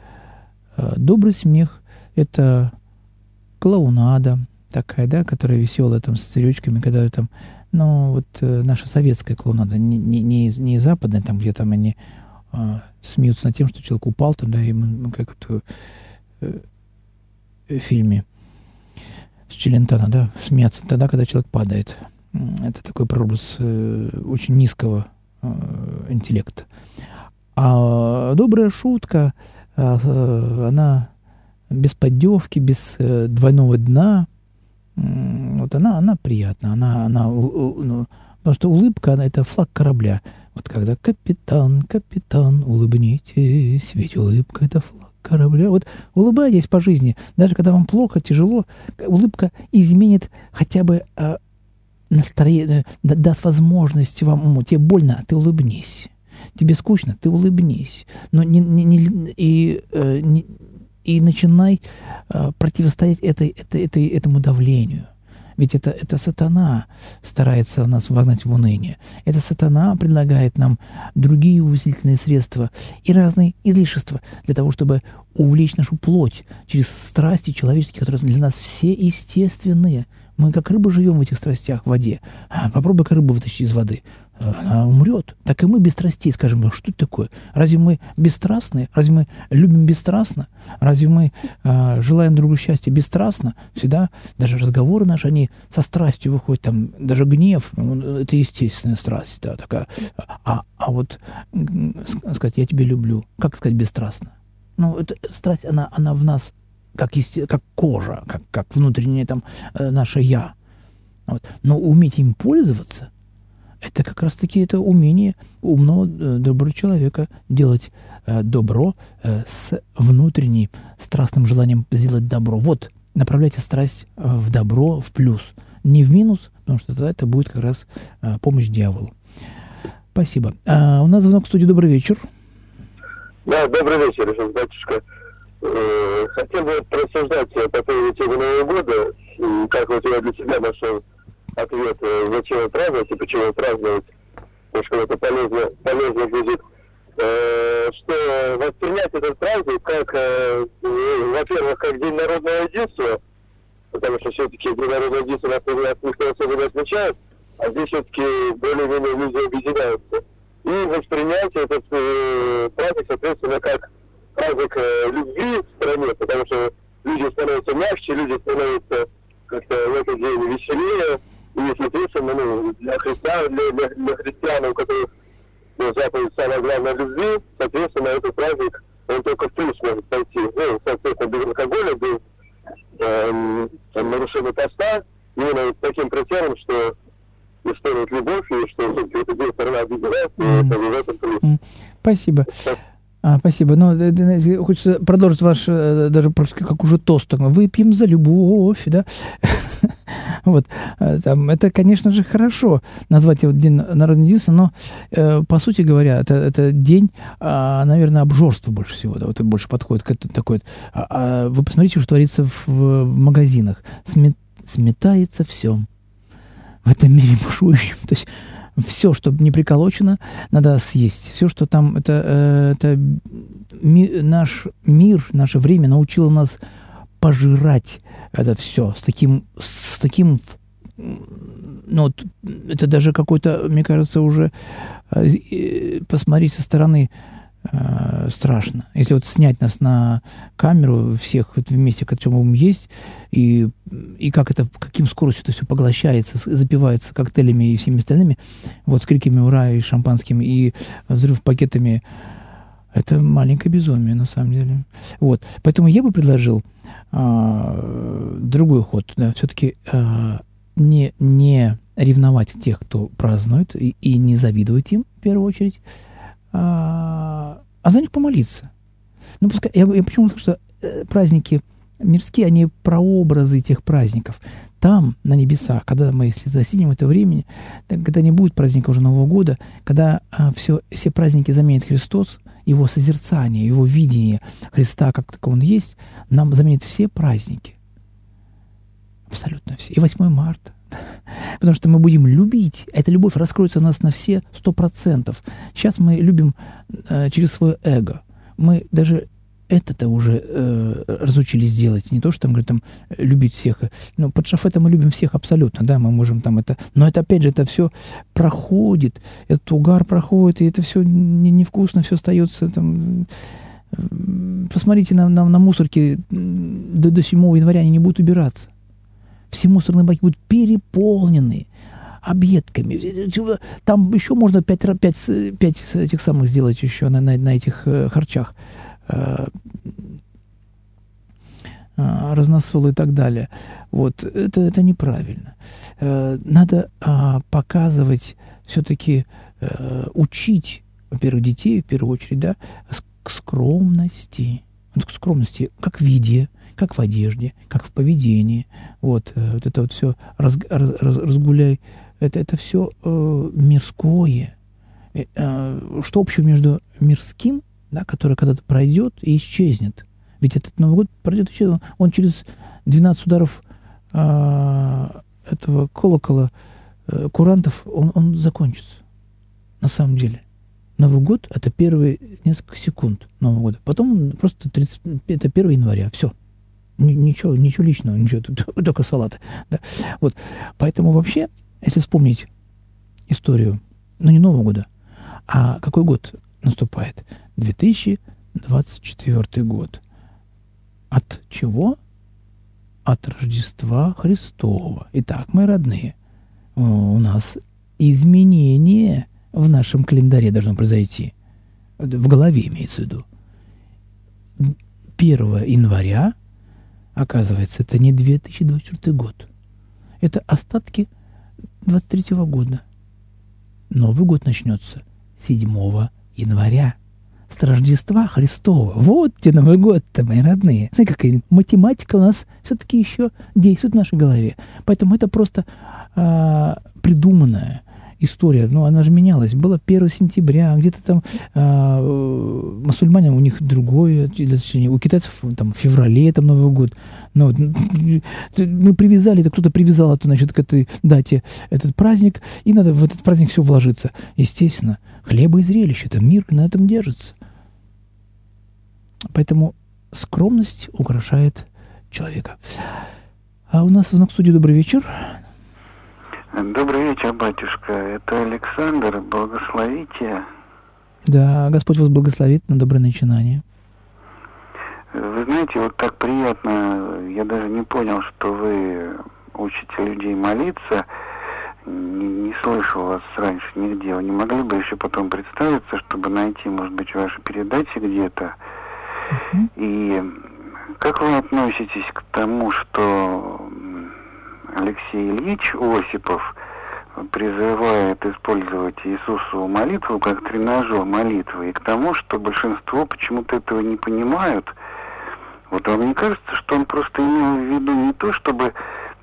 А, добрый смех – это клоунада такая, да, которая веселая, там, с цирючками, когда там, ну, вот э, наша советская клоунада, не, не, не, не западная, там, где там они э, смеются над тем, что человек упал там, да, и мы, как это э, в фильме с Челентана, да, смеяться тогда, когда человек падает. Это такой прообраз э, очень низкого э, интеллекта. А добрая шутка, э, она без поддевки, без двойного дна. Вот она, она приятна, она, она, ну, потому что улыбка, она, это флаг корабля. Вот когда капитан, капитан, улыбнитесь, ведь улыбка это флаг корабля. Вот улыбайтесь по жизни, даже когда вам плохо, тяжело, улыбка изменит хотя бы э, настроение, даст возможность вам, тебе больно, а ты улыбнись. Тебе скучно, ты улыбнись. Но не, не, не, и э, не, и начинай э, противостоять этой, этой, этой, этому давлению. Ведь это, это сатана старается нас вогнать в уныние. Это сатана предлагает нам другие увеличительные средства и разные излишества для того, чтобы увлечь нашу плоть через страсти человеческие, которые для нас все естественные. Мы как рыбы живем в этих страстях в воде. А, попробуй-ка рыбу вытащить из воды она умрет. Так и мы без страстей скажем, ну что это такое? Разве мы бесстрастны? Разве мы любим бесстрастно? Разве мы э, желаем другу счастья бесстрастно? Всегда даже разговоры наши, они со страстью выходят, там даже гнев, ну, это естественная страсть, да, такая. А, а вот сказать, я тебя люблю, как сказать бесстрастно? Ну, это страсть, она, она в нас как, есте, как кожа, как, как внутреннее там э, наше «я». Вот. Но уметь им пользоваться, это как раз-таки это умение умного, э, доброго человека делать э, добро э, с внутренним страстным желанием сделать добро. Вот, направляйте страсть э, в добро, в плюс, не в минус, потому что тогда это будет как раз э, помощь дьяволу. Спасибо. А, у нас звонок в студии. Добрый вечер. Да, добрый вечер, батюшка. Э, хотел бы просуждать по поводу Нового года, как вот я для себя нашел ответ, э, зачем праздновать и почему праздновать, потому что это полезно, полезно будет, э, что воспринять этот праздник как, э, во-первых, как День народного единства, потому что все-таки День народного единства нас никто особо не отмечает, а здесь все-таки более-менее люди объединяются. И воспринять этот э, праздник, соответственно, как праздник э, любви в стране, потому что люди становятся мягче, люди становятся как-то в этот день веселее, и соответственно, ну, для христиан, для, для, для христиан, у которых ну, заповедь самое главное любви, соответственно, этот праздник, он только в плюс может пойти. Ну, соответственно, без алкоголя, без эм, там, нарушения поста, именно таким критерием, что исполнить любовь, и что все-таки это день сторона объединяется, mm. это в этом плюс. Mm. Спасибо. А, спасибо. Ну, хочется продолжить ваш, э, даже как уже тост. Выпьем за любовь, да? Вот. Э, там, это, конечно же, хорошо назвать его День народного единства, но, э, по сути говоря, это, это день, э, наверное, обжорства больше всего. Да, вот это больше подходит к этому такой. А, а вы посмотрите, что творится в, в магазинах. Смет, сметается все. В этом мире бушующем. То есть все, что не приколочено, надо съесть. Все, что там, это, э, это ми, наш мир, наше время научило нас пожирать это все с таким, с таким ну, вот, это даже какой-то, мне кажется, уже э, посмотреть со стороны э, страшно. Если вот снять нас на камеру всех вот вместе, к чему мы есть, и, и как это, каким скоростью это все поглощается, запивается коктейлями и всеми остальными, вот с криками «Ура!» и шампанским, и взрыв пакетами, это маленькое безумие, на самом деле. Вот. Поэтому я бы предложил а, другой ход. Да, все-таки а, не, не ревновать тех, кто празднует, и, и не завидовать им, в первую очередь, а, а за них помолиться. Ну, пускай, я, я почему скажу, что э, праздники мирские, они прообразы тех праздников. Там, на небесах, когда мы, если достигнем этого времени, когда не будет праздника уже Нового года, когда а, все, все праздники заменит Христос, его созерцание, его видение Христа, как, как он есть, нам заменит все праздники. Абсолютно все. И 8 марта. (laughs) Потому что мы будем любить. Эта любовь раскроется у нас на все сто процентов. Сейчас мы любим э, через свое эго. Мы даже это-то уже э, разучились делать. Не то, что там, говорит, там, любить всех. Но под шафетом мы любим всех абсолютно, да, мы можем там это... Но это, опять же, это все проходит, этот угар проходит, и это все не, невкусно, все остается там... Посмотрите на, на, на мусорки до, до 7 января, они не будут убираться. Все мусорные баки будут переполнены объедками. Там еще можно 5, 5, 5 этих самых сделать еще на, на, на этих э, харчах. Э, э, разносол и так далее. Вот это, это неправильно. Э, надо а, показывать, все-таки учить, во-первых, детей, в первую очередь, да, к скромности. К скромности как в виде, как в одежде, как в поведении. Вот, вот это вот все раз, раз, разгуляй. Это, это все э, мирское. Э, что общего между мирским да, который когда-то пройдет и исчезнет. Ведь этот Новый год пройдет еще, он через 12 ударов а, этого колокола а, курантов, он, он закончится. На самом деле. Новый год – это первые несколько секунд Нового года. Потом просто 30, это 1 января. Все. Ничего, ничего личного, ничего, (laughs) только салаты. Да. Вот. Поэтому вообще, если вспомнить историю, ну не Нового года, а какой год наступает – 2024 год. От чего? От Рождества Христова. Итак, мои родные, у нас изменение в нашем календаре должно произойти. В голове имеется в виду. 1 января, оказывается, это не 2024 год. Это остатки 23 года. Новый год начнется 7 января с Рождества Христова. Вот те Новый год-то, мои родные. Знаете, какая математика у нас все-таки еще действует в нашей голове. Поэтому это просто а, придуманная история, ну, она же менялась. Было 1 сентября, где-то там э, мусульмане у них другое, точнее, у китайцев там в феврале там Новый год. Но вот, мы привязали, это кто-то привязал это, значит, к этой дате этот праздник, и надо в этот праздник все вложиться. Естественно, хлеба и зрелище, это мир на этом держится. Поэтому скромность украшает человека. А у нас в студии добрый вечер. Добрый вечер, батюшка. Это Александр. Благословите. Да, Господь вас благословит на доброе начинание. Вы знаете, вот так приятно, я даже не понял, что вы учите людей молиться. Не, не слышал вас раньше нигде. Вы не могли бы еще потом представиться, чтобы найти, может быть, ваши передачи где-то? И как вы относитесь к тому, что Алексей Ильич Осипов призывает использовать Иисусову молитву как тренажер молитвы, и к тому, что большинство почему-то этого не понимают. Вот вам не кажется, что он просто имел в виду не то, чтобы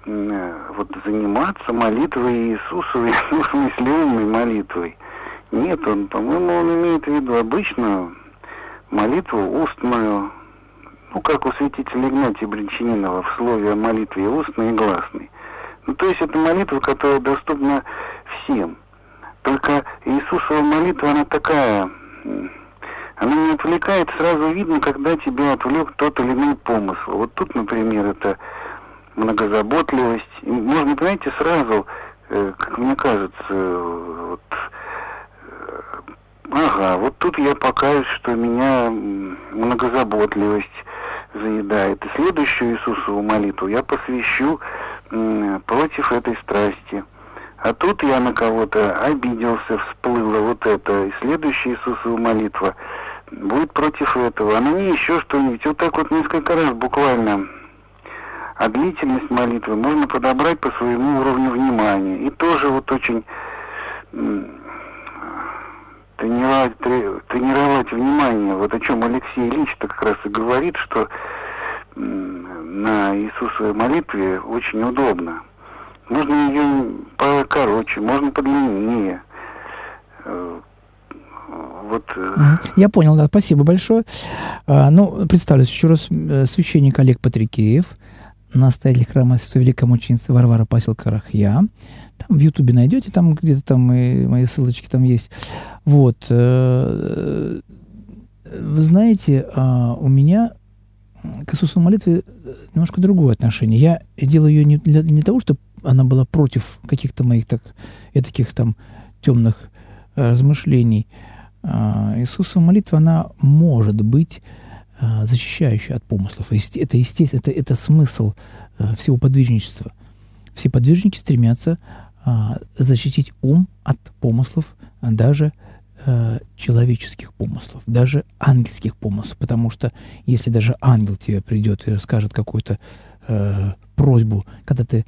вот заниматься молитвой Иисусовой, (laughs) ну, в смысле умной молитвой. Нет, он, по-моему, он имеет в виду обычную молитву устную, ну, как у святителя Игнатия Бринчанинова в слове о молитве устной и гласной. Ну, то есть это молитва, которая доступна всем. Только Иисусова молитва, она такая, она не отвлекает, сразу видно, когда тебя отвлек тот или иной помысл. Вот тут, например, это многозаботливость. И можно, понимаете, сразу, э, как мне кажется, вот, э, ага, вот тут я покаюсь, что меня многозаботливость заедает. И следующую Иисусову молитву я посвящу против этой страсти. А тут я на кого-то обиделся, всплыла вот это. И следующая Иисусова молитва будет против этого. А на ней еще что-нибудь. Вот так вот несколько раз буквально. А длительность молитвы можно подобрать по своему уровню внимания. И тоже вот очень тренировать, тренировать внимание. Вот о чем Алексей Ильич как раз и говорит, что на Иисусовой молитве очень удобно. Можно ее покороче, можно подлиннее. Э, вот. Э, Я понял, да, спасибо большое. А, ну, представлюсь еще раз, э, священник Олег Патрикеев, настоятель храма Святой Великомученицы Варвара Пасилкарахья. Там в Ютубе найдете, там где-то там и мои ссылочки там есть. Вот. Вы знаете, а, у меня к Иисусовой молитве немножко другое отношение. Я делаю ее не для не того, чтобы она была против каких-то моих так, таких там темных э, размышлений. Э, Иисусова молитва, она может быть э, защищающей от помыслов. Это естественно, это, это смысл э, всего подвижничества. Все подвижники стремятся э, защитить ум от помыслов, даже э, человеческих помыслов, даже ангельских помыслов, потому что если даже ангел тебе придет и скажет какую-то э, просьбу, когда ты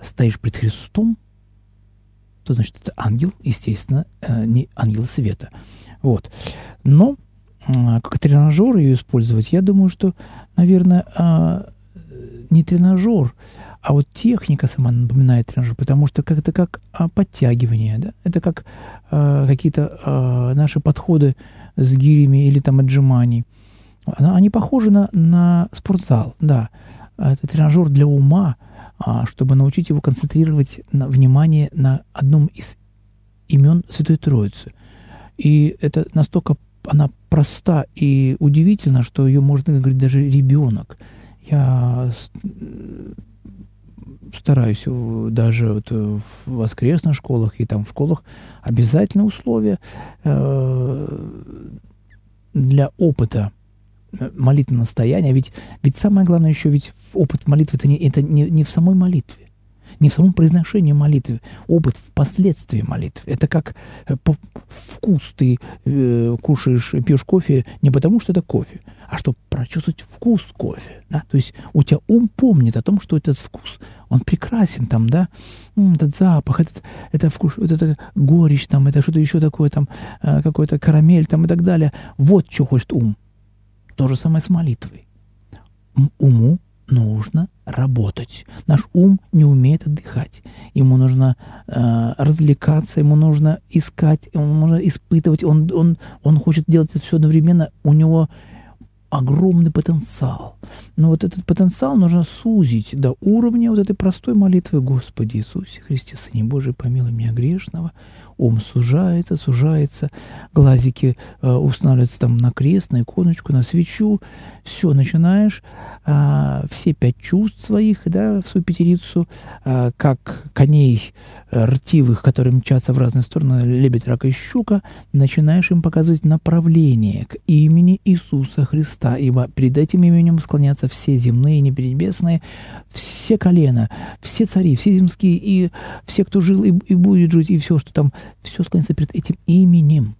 стоишь пред Христом, то значит это ангел, естественно, э, не ангел света. Вот. Но э, как тренажер ее использовать, я думаю, что, наверное, э, не тренажер, а вот техника сама напоминает тренажер, потому что как это как а, подтягивание, да? это как а, какие-то а, наши подходы с гирями или там отжиманий. Они похожи на, на спортзал, да. Это тренажер для ума, а, чтобы научить его концентрировать на, внимание на одном из имен Святой Троицы. И это настолько она проста и удивительна, что ее можно говорить даже ребенок. Я стараюсь даже вот в воскресных школах и там в школах обязательно условия э, для опыта молитвенного состояния. Ведь, ведь самое главное еще, ведь опыт молитвы это не, это не, не в самой молитве, не в самом произношении молитвы, опыт в последствии молитвы. Это как э, вкус ты э, кушаешь, пьешь кофе не потому, что это кофе, а чтобы прочувствовать вкус кофе. Да? То есть у тебя ум помнит о том, что этот вкус, он прекрасен там, да, этот запах, этот, это вкус, вот это горечь там, это что-то еще такое там, э, какой-то карамель там и так далее. Вот что хочет ум. То же самое с молитвой. Уму нужно работать. Наш ум не умеет отдыхать. Ему нужно э, развлекаться, ему нужно искать, ему нужно испытывать. Он, он, он хочет делать это все одновременно. У него огромный потенциал. Но вот этот потенциал нужно сузить до уровня вот этой простой молитвы «Господи Иисусе Христе, Сыне Божий, помилуй меня грешного», ум сужается, сужается, глазики э, устанавливаются там на крест, на иконочку, на свечу. Все, начинаешь э, все пять чувств своих, да, в свою пятерицу, э, как коней э, ртивых, которые мчатся в разные стороны, лебедь, рак и щука, начинаешь им показывать направление к имени Иисуса Христа, ибо перед этим именем склонятся все земные и небесные, все колена, все цари, все земские, и все, кто жил и, и будет жить, и все, что там все склонится перед этим именем.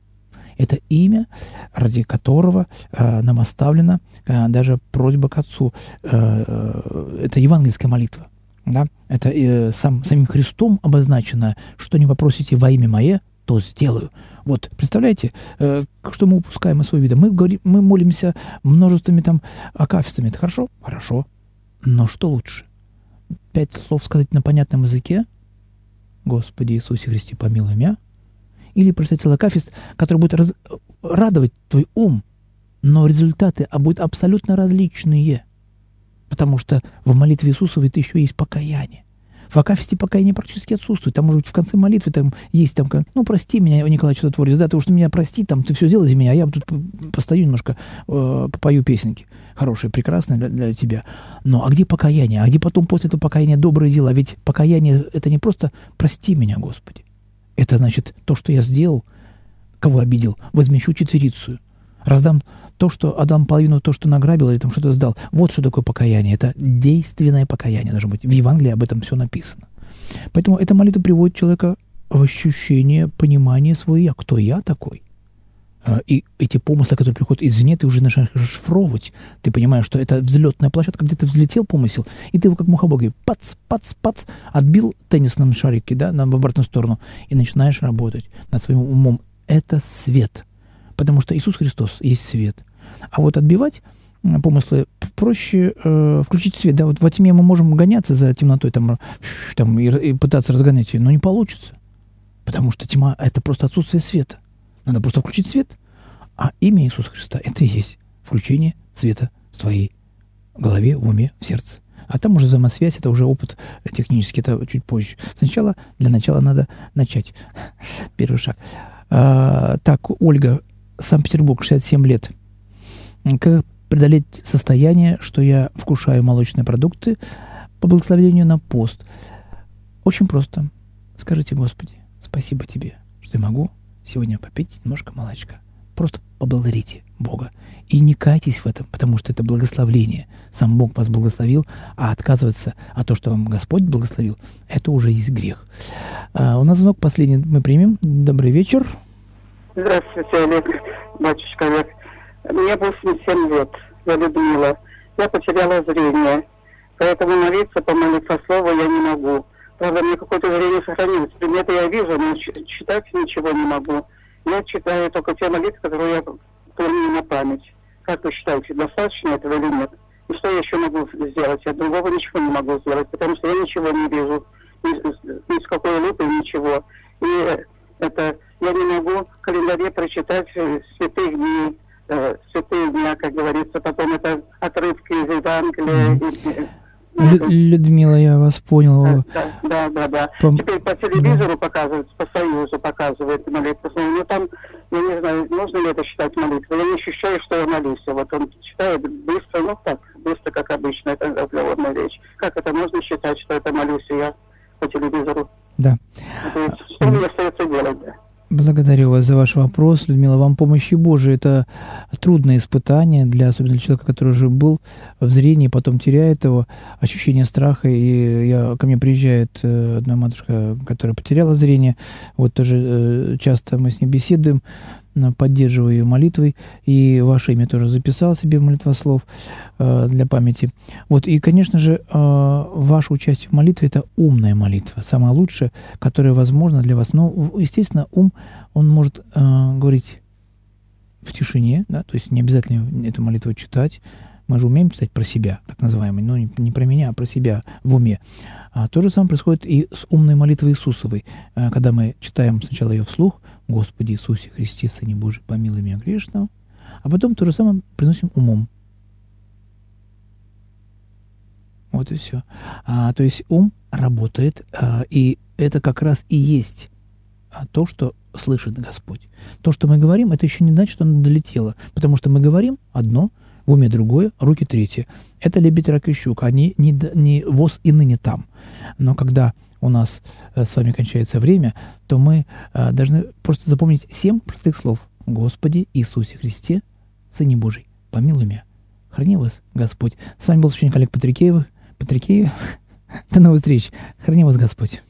Это имя, ради которого э, нам оставлена э, даже просьба к Отцу. Э, э, это евангельская молитва. Да? Это э, сам, самим Христом обозначено, что не попросите во имя Мое, то сделаю. Вот, представляете, э, что мы упускаем из своего вида? Мы, говорим, мы молимся множествами там акафистами. Это хорошо? Хорошо. Но что лучше? Пять слов сказать на понятном языке – Господи Иисусе Христе, помилуй меня, или прочитать целый акафист, который будет раз... радовать твой ум, но результаты а будут абсолютно различные. Потому что в молитве Иисусовой это еще есть покаяние. В Акафисте покаяние практически отсутствует. Там, может быть, в конце молитвы там есть там, ну, прости меня, Николай Чудотворец, да, ты уж меня прости, там, ты все сделай за меня, а я тут постою немножко, э, попою песенки хорошие, прекрасные для, для тебя. Но а где покаяние? А где потом после этого покаяния добрые дела? Ведь покаяние – это не просто «прости меня, Господи». Это значит то, что я сделал, кого обидел, возмещу четверицу. Раздам то, что отдам половину то, что награбил или там что-то сдал. Вот что такое покаяние. Это действенное покаяние должно быть. В Евангелии об этом все написано. Поэтому эта молитва приводит человека в ощущение, понимание свое «я». Кто я такой? А, и эти помыслы, которые приходят извне, ты уже начинаешь расшифровывать. Ты понимаешь, что это взлетная площадка, где ты взлетел помысел, и ты его как мухобоги, пац, пац, пац, отбил теннисном шарике, да, на обратную сторону, и начинаешь работать над своим умом. Это свет. Потому что Иисус Христос есть свет. А вот отбивать помыслы проще э, включить свет. Да, вот во тьме мы можем гоняться за темнотой там, там, и, и пытаться разгонять ее, но не получится. Потому что тьма — это просто отсутствие света. Надо просто включить свет. А имя Иисуса Христа — это и есть включение света в своей голове, в уме, в сердце. А там уже взаимосвязь, это уже опыт технический, это чуть позже. Сначала, для начала надо начать. (laughs) Первый шаг. А, так, Ольга, Санкт-Петербург, 67 лет. Как преодолеть состояние, что я вкушаю молочные продукты по благословению на пост? Очень просто. Скажите, Господи, спасибо Тебе, что я могу сегодня попить немножко молочка. Просто поблагодарите Бога. И не кайтесь в этом, потому что это благословление. Сам Бог вас благословил, а отказываться от того, что вам Господь благословил, это уже есть грех. А, у нас звонок последний мы примем. Добрый вечер. Здравствуйте, Олег, батюшка Олег. Мне 87 лет, я Людмила. Я потеряла зрение, поэтому молиться по молитвослову я не могу. Правда, мне какое-то зрение сохранилось. Предметы я вижу, но читать ничего не могу. Я читаю только те молитвы, которые я помню на память. Как вы считаете, достаточно этого или нет? И что я еще могу сделать? Я другого ничего не могу сделать, потому что я ничего не вижу. Ни, ни с какой лупой, ничего. И это я не могу в календаре прочитать э, святых дней, э, святые дня, как говорится, потом это отрывки из Евангелия. Mm-hmm. Людмила, я вас понял. Да, да, да. да. По... Теперь по телевизору да. показывают, по Союзу показывают молитву. Но ну, там, я не знаю, можно ли это считать молитвой. Я не ощущаю, что я молюсь. Вот он читает быстро, ну так, быстро, как обычно, это разговорная речь. Как это можно считать, что это молюсь я по телевизору? Да. То есть, что мне остается делать, да? Благодарю вас за ваш вопрос, Людмила. Вам помощи Божией. Это трудное испытание для, особенно для человека, который уже был в зрении, потом теряет его, ощущение страха. И я, ко мне приезжает э, одна матушка, которая потеряла зрение. Вот тоже э, часто мы с ней беседуем поддерживаю ее молитвой, и ваше имя тоже записал себе молитвослов э, для памяти. Вот, и, конечно же, э, ваше участие в молитве – это умная молитва, самая лучшая, которая возможна для вас. Но, естественно, ум, он может э, говорить в тишине, да, то есть не обязательно эту молитву читать, мы же умеем читать про себя, так называемый, но не, не про меня, а про себя в уме. А то же самое происходит и с умной молитвой Иисусовой. Э, когда мы читаем сначала ее вслух, «Господи Иисусе Христе, Сыне Божий, помилуй меня грешного», а потом то же самое приносим умом. Вот и все. А, то есть ум работает, а, и это как раз и есть а, то, что слышит Господь. То, что мы говорим, это еще не значит, что оно долетело. Потому что мы говорим одно, в уме другое, руки третье. Это лебедь, рак и щука. Они не, не воз и ныне там. Но когда у нас э, с вами кончается время, то мы э, должны просто запомнить семь простых слов. Господи Иисусе Христе, Сыне Божий, помилуй меня. Храни вас, Господь. С вами был священник Олег Патрикеев. Патрикеев. (laughs) До новых встреч. Храни вас, Господь.